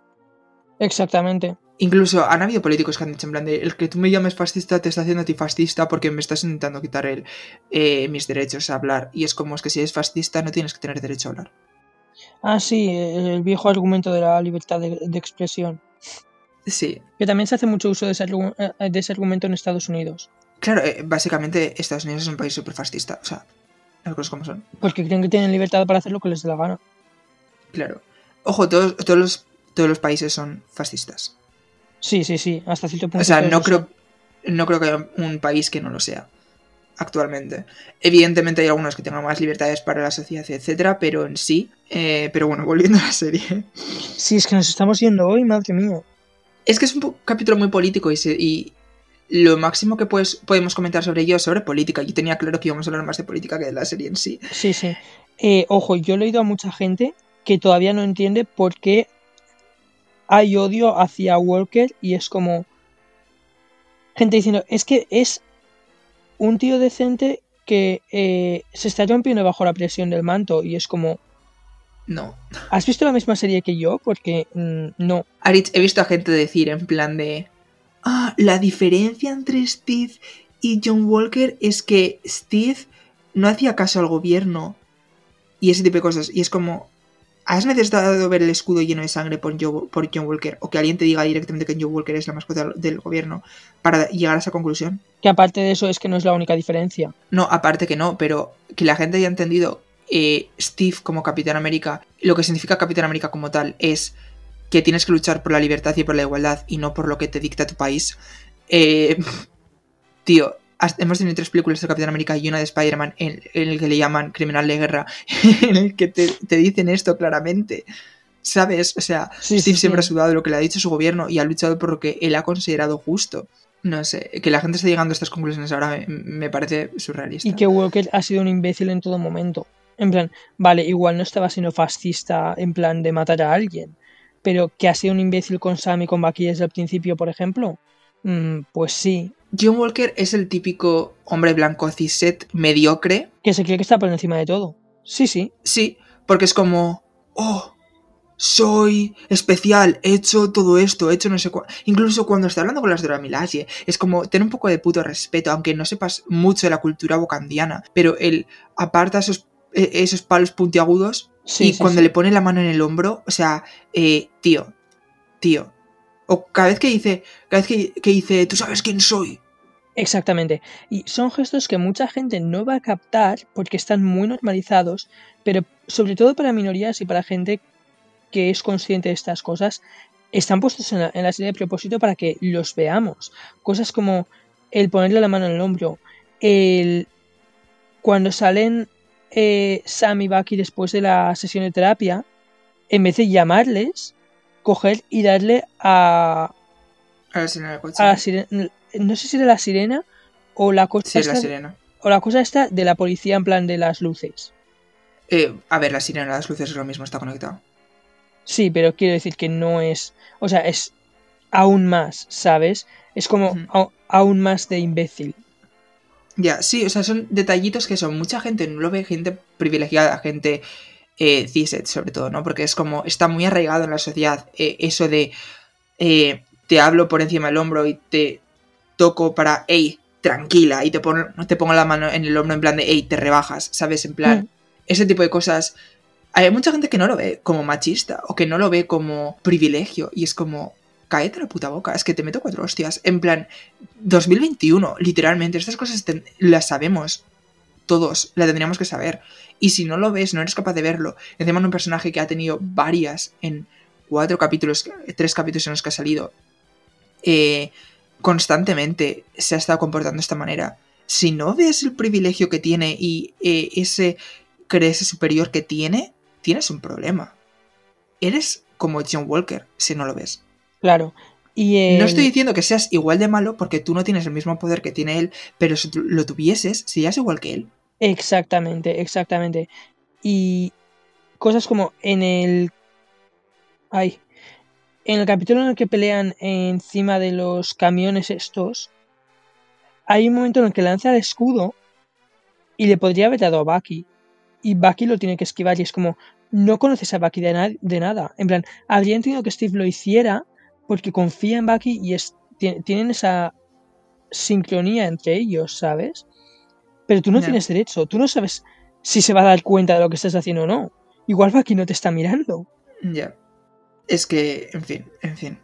Exactamente. Incluso han habido políticos que han dicho en plan de el que tú me llames fascista te está haciendo antifascista porque me estás intentando quitar el, eh, mis derechos a hablar. Y es como es que si eres fascista no tienes que tener derecho a hablar. Ah, sí, el viejo argumento de la libertad de, de expresión. Sí. Que también se hace mucho uso de ese, eh, de ese argumento en Estados Unidos. Claro, eh, básicamente Estados Unidos es un país súper fascista. O sea, las cosas como son. Porque creen que tienen libertad para hacer lo que les dé la gana. Claro. Ojo, todos, todos, los, todos los países son fascistas. Sí, sí, sí, hasta cierto punto. O sea, no creo, no creo que haya un país que no lo sea actualmente. Evidentemente hay algunos que tengan más libertades para la sociedad, etcétera, pero en sí. eh, pero bueno, volviendo a la serie. Sí, es que nos estamos yendo hoy, madre mía. Es que es un capítulo muy político y, se- y lo máximo que pues, podemos comentar sobre ello es sobre política. Yo tenía claro que íbamos a hablar más de política que de la serie en sí. Sí, sí. Eh, ojo, yo he leído a mucha gente que todavía no entiende por qué hay odio hacia Walker y es como gente diciendo, es que es un tío decente que eh, se está rompiendo bajo la presión del manto y es como, No. ¿has visto la misma serie que yo? Porque mm, no. Aritz, he visto a gente decir en plan de... Ah, la diferencia entre Steve y John Walker es que Steve no hacía caso al gobierno y ese tipo de cosas. Y es como... ¿Has necesitado ver el escudo lleno de sangre por, Jo- por John Walker? O que alguien te diga directamente que John Walker es la mascota del gobierno para llegar a esa conclusión. Que aparte de eso es que no es la única diferencia. No, aparte que no, pero que la gente haya entendido eh, Steve como Capitán América, lo que significa Capitán América como tal es que tienes que luchar por la libertad y por la igualdad y no por lo que te dicta tu país. Eh, tío, hemos tenido tres películas de Capitán América y una de Spider-Man en, el que le llaman criminal de guerra, en el que te, dicen esto claramente. ¿Sabes? O sea, Steve siempre ha sudado lo que le ha dicho su gobierno y ha luchado por lo que él ha considerado justo. No sé, que la gente esté llegando a estas conclusiones ahora me, parece surrealista. Y que Walker ha sido un imbécil en todo momento. En plan, vale, igual no estaba siendo fascista en plan de matar a alguien, pero que ha sido un imbécil con Sam y con Bucky desde el principio, por ejemplo, mm, pues sí. John Walker es el típico hombre blanco cisset mediocre. Que se cree que está por encima de todo. Sí, sí. Sí, porque es como, oh, soy especial, he hecho todo esto, he hecho no sé cuánto. Incluso cuando está hablando con las de Milaje, es como tener un poco de puto respeto, aunque no sepas mucho de la cultura bocandiana, pero él aparta esos, e, esos palos puntiagudos y cuando le pone la mano en el hombro, o sea, eh, tío, tío. O cada vez que dice, cada vez que, que dice, tú sabes quién soy, Exactamente. Y son gestos que mucha gente no va a captar porque están muy normalizados, pero sobre todo para minorías y para gente que es consciente de estas cosas, están puestos en la, serie de propósito para que los veamos. Cosas como el ponerle la mano en el hombro, el cuando salen eh, Sam y Bucky después de la sesión de terapia, en vez de llamarles, coger y darle a... A la sirena A la sirena, no sé si era la sirena o la cosa... la sirena. O la cosa esta de la policía en plan de las luces. Eh, a ver, la sirena, las luces es lo mismo, está conectado. Sí, pero quiero decir que no es. O sea, es aún más, ¿sabes? Es como aún más de imbécil. Ya, sí, o sea, son detallitos que son. Mucha gente no lo ve, gente privilegiada, gente eh, CISET sobre todo, ¿no? Porque es como, está muy arraigado en la sociedad eh, eso de eh, te hablo por encima del hombro y te toco para, hey, tranquila, y te pongo, te pongo la mano en el hombro en plan de, hey, te rebajas, ¿sabes? En plan, mm. ese tipo de cosas hay mucha gente que no lo ve como machista o que no lo ve como privilegio y es como, cállate la puta boca, es que te meto cuatro hostias. En plan, 2021, literalmente, estas cosas las sabemos todos, las tendríamos que saber. Y si no lo ves, no eres capaz de verlo. Encima un personaje que ha tenido varias en cuatro capítulos, tres capítulos en los que ha salido, eh, constantemente se ha estado comportando de esta manera. Si no ves el privilegio que tiene y eh, ese crees superior que tiene, tienes un problema. Eres como John Walker, si no lo ves. Claro. Y No estoy diciendo que seas igual de malo porque tú no tienes el mismo poder que tiene él, pero si lo tuvieses, serías igual que él. Exactamente, exactamente. Y cosas como en el... Ay. En el capítulo en el que pelean encima de los camiones estos, hay un momento en el que lanza el escudo y le podría haber dado a Bucky. Y Bucky lo tiene que esquivar y es como, no conoces a Bucky de, nada. En plan, habría entendido que Steve lo hiciera porque confía en Bucky y es, tienen esa sincronía entre ellos, ¿sabes? Pero tú no tienes derecho, tú no sabes si se va a dar cuenta de lo que estás haciendo o no. Igual Bucky no te está mirando. Ya. Es que, en fin, en fin.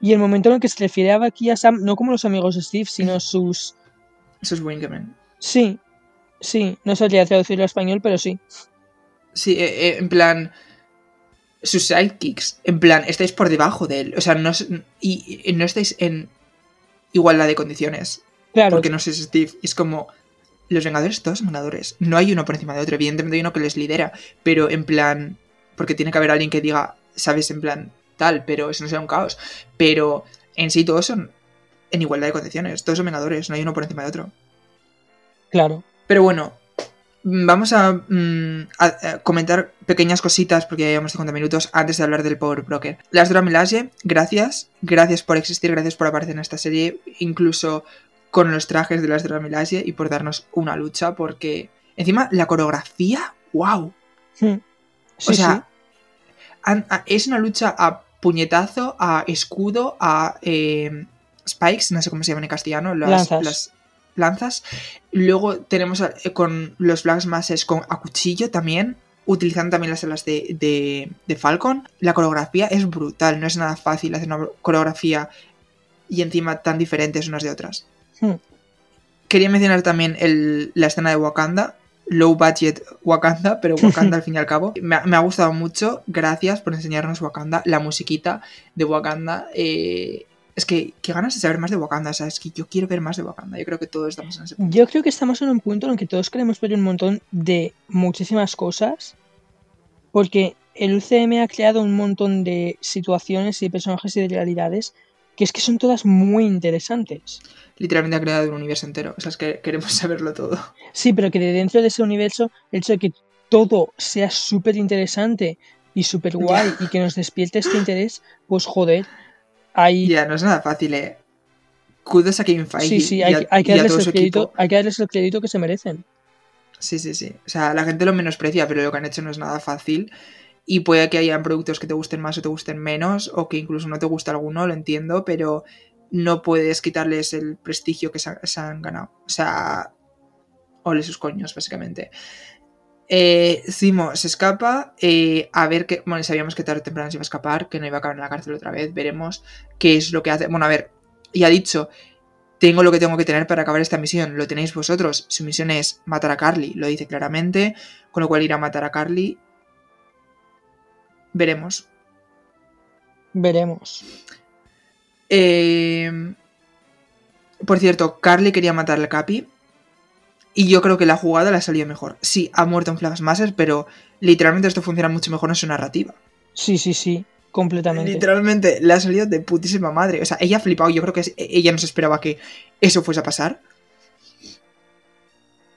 Y el momento en el que se refiere a Bucky a Sam, no como los amigos de Steve, sino sus... Sus Wingman. Sí, sí, no sabría traducirlo a español, pero sí. Sí, eh, eh, en plan. Sus sidekicks. En plan, estáis por debajo de él. O sea, no, y, no estáis en igualdad de condiciones. Claro. Porque no sé Steve. Es como. Los Vengadores, todos Vengadores. No hay uno por encima de otro. Evidentemente hay uno que les lidera. Pero en plan. Porque tiene que haber alguien que diga, sabes, en plan, tal. Pero eso no será un caos. Pero en sí todos son en igualdad de condiciones. Todos son Vengadores. No hay uno por encima de otro. Claro. Pero bueno, Vamos mm, a, comentar pequeñas cositas porque ya llevamos 50 minutos antes de hablar del Power Broker. Las Dramelage, gracias, gracias por existir, gracias por aparecer en esta serie, incluso con los trajes de las Dramelage y por darnos una lucha porque encima la coreografía, wow. Hmm. o sea, es una lucha a puñetazo, a escudo, a eh, spikes, no sé cómo se llaman en castellano, las, las lanzas. Luego tenemos eh, con los Black Masses con a cuchillo también, utilizando también las alas de, de, Falcon. La coreografía es brutal, no es nada fácil hacer una coreografía y encima tan diferentes unas de otras. Hmm. Quería mencionar también la escena de Wakanda, low budget Wakanda, pero Wakanda al fin y al cabo. Me ha, me ha gustado mucho, gracias por enseñarnos Wakanda, la musiquita de Wakanda. eh, es que, qué ganas de saber más de Wakanda, o sea, es que yo quiero ver más de Wakanda, yo creo que todos estamos en ese punto. Yo creo que estamos en un punto en el que todos queremos ver un montón de muchísimas cosas, porque el UCM ha creado un montón de situaciones y de personajes y de realidades que es que son todas muy interesantes. Literalmente ha creado un universo entero, o sea, es que queremos saberlo todo. Sí, pero que de dentro de ese universo, el hecho de que todo sea súper interesante y súper guay y que nos despierte este interés, pues joder, hay... Ya, no es nada fácil, eh. Kudos a Kevin Feige Sí, sí, y hay, a- hay que darles el crédito, hay que darles el crédito que se merecen. Sí, sí, sí. O sea, la gente lo menosprecia, pero lo que han hecho no es nada fácil. Y puede que hayan productos que te gusten más o te gusten menos, o que incluso no te guste alguno, lo entiendo, pero no puedes quitarles el prestigio que se, ha- se han ganado. O sea, ole sus coños, básicamente. Eh, Zimo se escapa, eh, a ver qué. Bueno, sabíamos que tarde o temprano se iba a escapar, que no iba a acabar en la cárcel otra vez, veremos qué es lo que hace. Bueno, a ver, y ha dicho, tengo lo que tengo que tener para acabar esta misión, lo tenéis vosotros. Su misión es matar a Carly, lo dice claramente, con lo cual irá a matar a Carly. Veremos. Veremos. Eh, por cierto, Carly quería matar al Capi. Y yo creo que la jugada la salió mejor. Sí, ha muerto en Flagsmaster, pero literalmente esto funciona mucho mejor en su narrativa. Sí, sí, sí, completamente. Literalmente le ha salido de putísima madre. O sea, ella ha flipado. Yo creo que es- ella no se esperaba que eso fuese a pasar.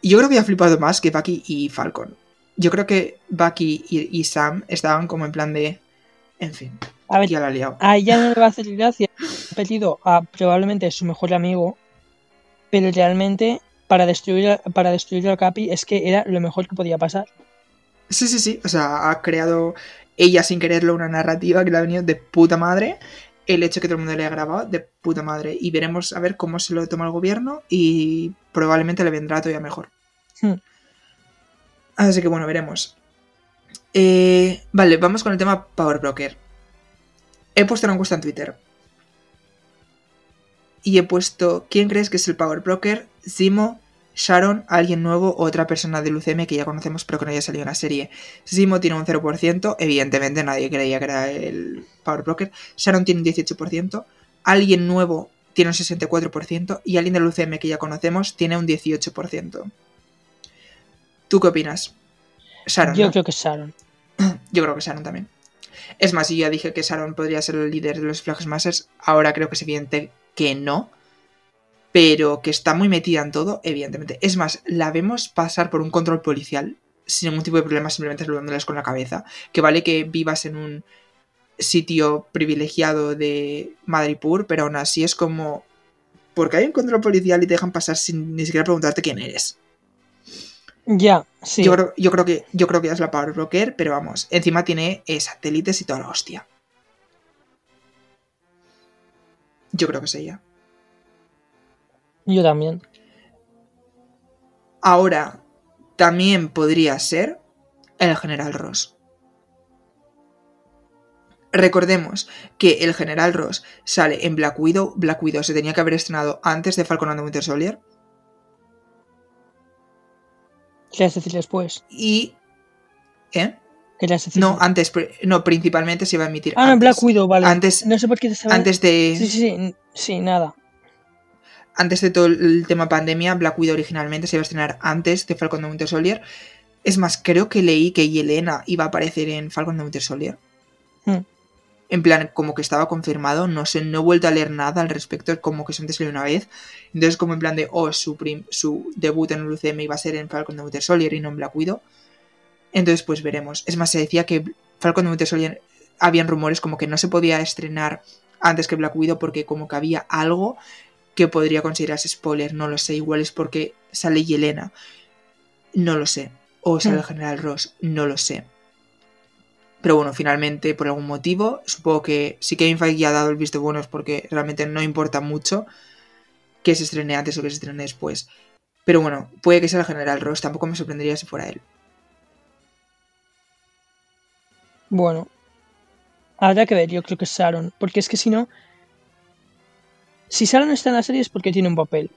Y yo creo que ha flipado más que Bucky y Falcon. Yo creo que Bucky y, y Sam estaban como en plan de. En fin, A ver, ya la liado. a ella no le va a hacer gracia. Ha perdido a probablemente su mejor amigo, pero realmente para destruir, a- para destruir al Capi es que era lo mejor que podía pasar. Sí, sí, sí. O sea, ha creado ella sin quererlo una narrativa que le ha venido de puta madre. El hecho que todo el mundo le ha grabado de puta madre. Y veremos a ver cómo se lo toma el gobierno y probablemente le vendrá todavía mejor. Hmm. Así que bueno, veremos. Eh, vale, vamos con el tema Power Broker. He puesto una encuesta en Twitter. Y he puesto, ¿quién crees que es el Power Broker? Zimo, Sharon, alguien nuevo o otra persona del UCM que ya conocemos pero que no haya salido en la serie. Zimo tiene un 0%, evidentemente nadie creía que era el Power Broker. Sharon tiene un 18%, alguien nuevo tiene un 64% y alguien del UCM que ya conocemos tiene un 18%. ¿Tú qué opinas? Sharon. Yo ¿no? creo que es Sharon. Yo creo que Sharon también. Es más, yo ya dije que Sharon podría ser el líder de los Flags Masters. Ahora creo que es evidente que no. Pero que está muy metida en todo, evidentemente. Es más, la vemos pasar por un control policial sin ningún tipo de problema, simplemente saludándoles con la cabeza. Que vale que vivas en un sitio privilegiado de Madripur, pero aún así es como. Porque hay un control policial y te dejan pasar sin ni siquiera preguntarte quién eres. Ya, sí. Yo, creo, yo, creo que, yo creo que es la Power Broker, pero vamos, encima tiene eh, satélites y toda la hostia. Yo creo que es ella. Yo también. Ahora, también podría ser el General Ross. Recordemos que el General Ross sale en Black Widow. Black Widow se tenía que haber estrenado antes de Falcon and the Winter Soldier. ¿Quieres decir después? Y. ¿Eh? ¿Querías decir No, antes. No, principalmente se iba a emitir. Ah, no, antes. Black Widow, vale. Antes- no sé por qué te estaba... Antes de. Sí, sí, sí, sí, nada. antes de todo el tema pandemia, Black Widow originalmente se iba a estrenar antes de Falcon the Winter Soldier. Es más, creo que leí que Yelena iba a aparecer en Falcon the Winter Soldier. Hmm. En plan, como que estaba confirmado, no sé, no he vuelto a leer nada al respecto, como que solamente salió una vez. Entonces, como en plan de, oh, su, prim- su debut en el UCM iba a ser en Falcon the Winter Soldier y no en Black Widow. Entonces, pues veremos. Es más, se decía que Falcon the Winter Soldier, habían rumores como que no se podía estrenar antes que Black Widow porque como que había algo que podría considerarse spoiler, no lo sé, igual es porque sale Yelena, no lo sé, o sale Hmm. el General Ross, no lo sé. Pero bueno, finalmente, por algún motivo, supongo que si Kevin Feige ha dado el visto bueno es porque realmente no importa mucho que se estrene antes o que se estrene después. Pero bueno, puede que sea el General Ross, tampoco me sorprendería si fuera él. Bueno. Habrá que ver, yo creo que es Sharon. Porque es que si no... Si Sharon está en la serie es porque tiene un papel.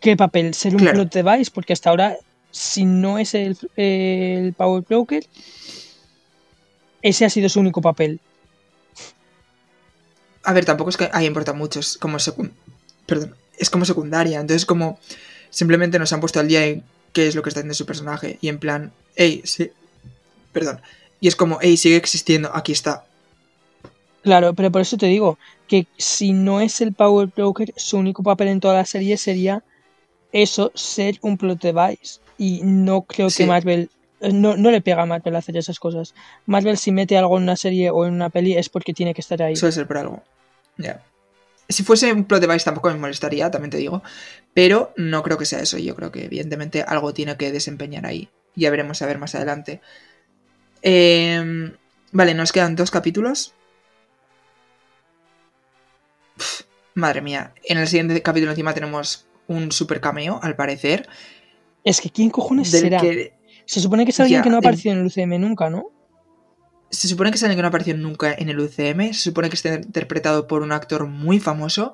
¿Qué papel? ¿Ser un Claro. plot device? Porque hasta ahora si no es el, el Power Broker, ese ha sido su único papel. A ver, tampoco es que ahí importa mucho, es como, secund... Perdón, es como secundaria. Entonces, como simplemente nos han puesto al día en qué es lo que está haciendo su personaje. Y en plan, hey, sí. Perdón. Y es como, hey, sigue existiendo, aquí está. Claro, pero por eso te digo que si no es el Power Broker, su único papel en toda la serie sería eso, ser un plot device. Y no creo Sí. que Marvel. Eh, No, no le pega a Marvel hacer esas cosas. Marvel, si mete algo en una serie o en una peli, es porque tiene que estar ahí. Suele ser por algo. Ya. Si fuese un plot device tampoco me molestaría, también te digo. Pero no creo que sea eso. Yo creo que evidentemente algo tiene que desempeñar ahí. Ya veremos a ver más adelante. Eh, vale, nos quedan dos capítulos. Madre mía. En el siguiente capítulo encima tenemos un super cameo, al parecer. Es que ¿quién cojones Del será? que Se supone que es alguien Ya, que no ha aparecido en el UCM nunca, ¿no? se supone que es alguien que no apareció nunca en el UCM. Se supone que está interpretado por un actor muy famoso.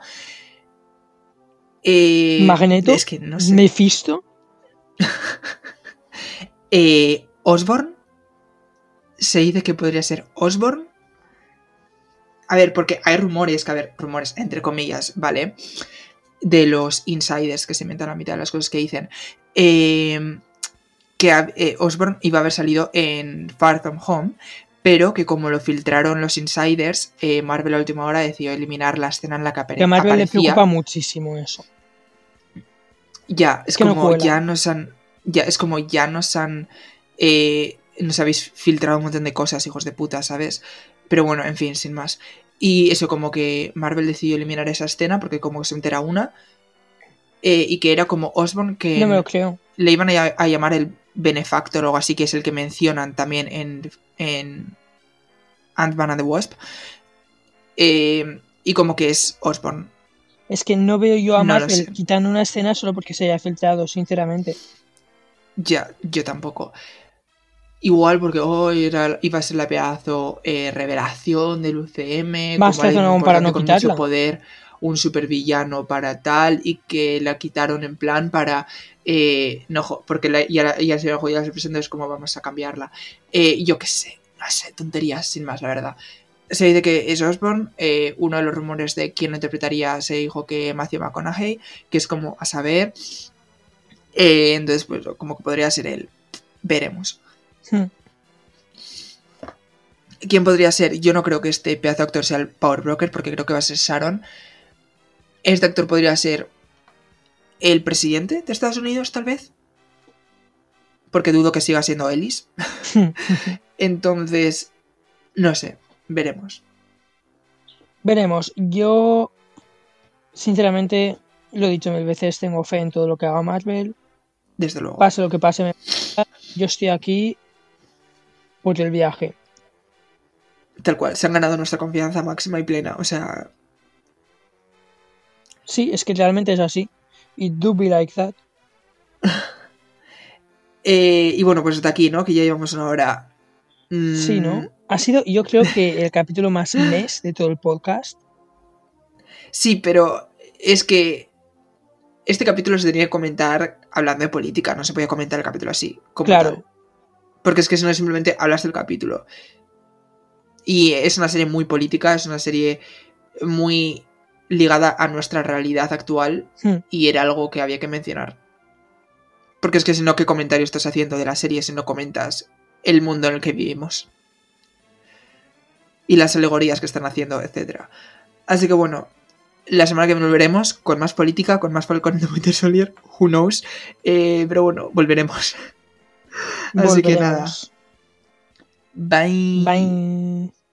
Eh, Magneto, Es que no sé. Mephisto. Eh, Osborn. Se dice que podría ser Osborn. A ver, porque hay rumores, que a ver, rumores, entre comillas, ¿vale? De los insiders que se inventan la mitad de las cosas que dicen. Eh, que eh, Osborn iba a haber salido en Far From Home, pero que como lo filtraron los insiders, eh, Marvel a última hora decidió eliminar la escena en la que Que a Marvel le preocupa muchísimo eso. Ya, es que como ya nos han. Ya, es como ya nos han. eh, nos habéis filtrado un montón de cosas, hijos de puta, ¿sabes? Pero bueno, en fin, sin más. Y eso, como que Marvel decidió eliminar esa escena porque como se entera una. eh, y que era como Osborn que No me lo creo. le iban a llamar el benefactor o algo así, que es el que mencionan también en, en Ant-Man and the Wasp. Eh, y como que es Osborn. Es que no veo yo a No Marvel quitando una escena solo porque se haya filtrado, sinceramente. Ya, yo tampoco. Igual porque hoy era, iba a ser la pedazo eh, revelación del UCM, Más razón aún para no con quitarla. mucho poder, un supervillano para tal, y que la quitaron en plan para... eh, no, porque la, ya, la- ya se había jodido las representantes, como vamos a cambiarla? Eh, yo qué sé, no sé, tonterías sin más, la verdad. Se dice que es Osborn, eh, uno de los rumores de quién lo interpretaría se dijo que Matthew McConaughey, que es como a saber... Entonces, pues como que podría ser él. Veremos. Hmm. ¿Quién podría ser? Yo no creo que este pedazo de actor sea el Power Broker, porque creo que va a ser Sharon. Este actor podría ser el presidente de Estados Unidos, tal vez. Porque dudo que siga siendo Ellis. Entonces, no sé, veremos. Veremos. Yo, sinceramente, lo he dicho mil veces, tengo fe en todo lo que haga Marvel. Desde luego. Pase lo que pase, me- yo estoy aquí por el viaje. Tal cual, se han ganado nuestra confianza máxima y plena. O sea, Sí, es que realmente es así. It do be like that. eh, y bueno, pues hasta aquí, ¿no? Que ya llevamos una hora. Mm, Sí, ¿no? Ha sido, yo creo que el capítulo más mes de todo el podcast. Sí, pero es que este capítulo se tenía que comentar hablando de política, no se podía comentar el capítulo así. Como Claro. tal. Porque es que si no simplemente hablas del capítulo. Y es una serie muy política, es una serie muy ligada a nuestra realidad actual Hmm. y era algo que había que mencionar. Porque es que si no, ¿qué comentario estás haciendo de la serie si no comentas el mundo en el que vivimos? Y las alegorías que están haciendo, etc. Así que bueno, la semana que volveremos con más política, con más Falcon de Winter Soldier, who knows. Eh, pero bueno, volveremos. Así que nada. Bye. Bye.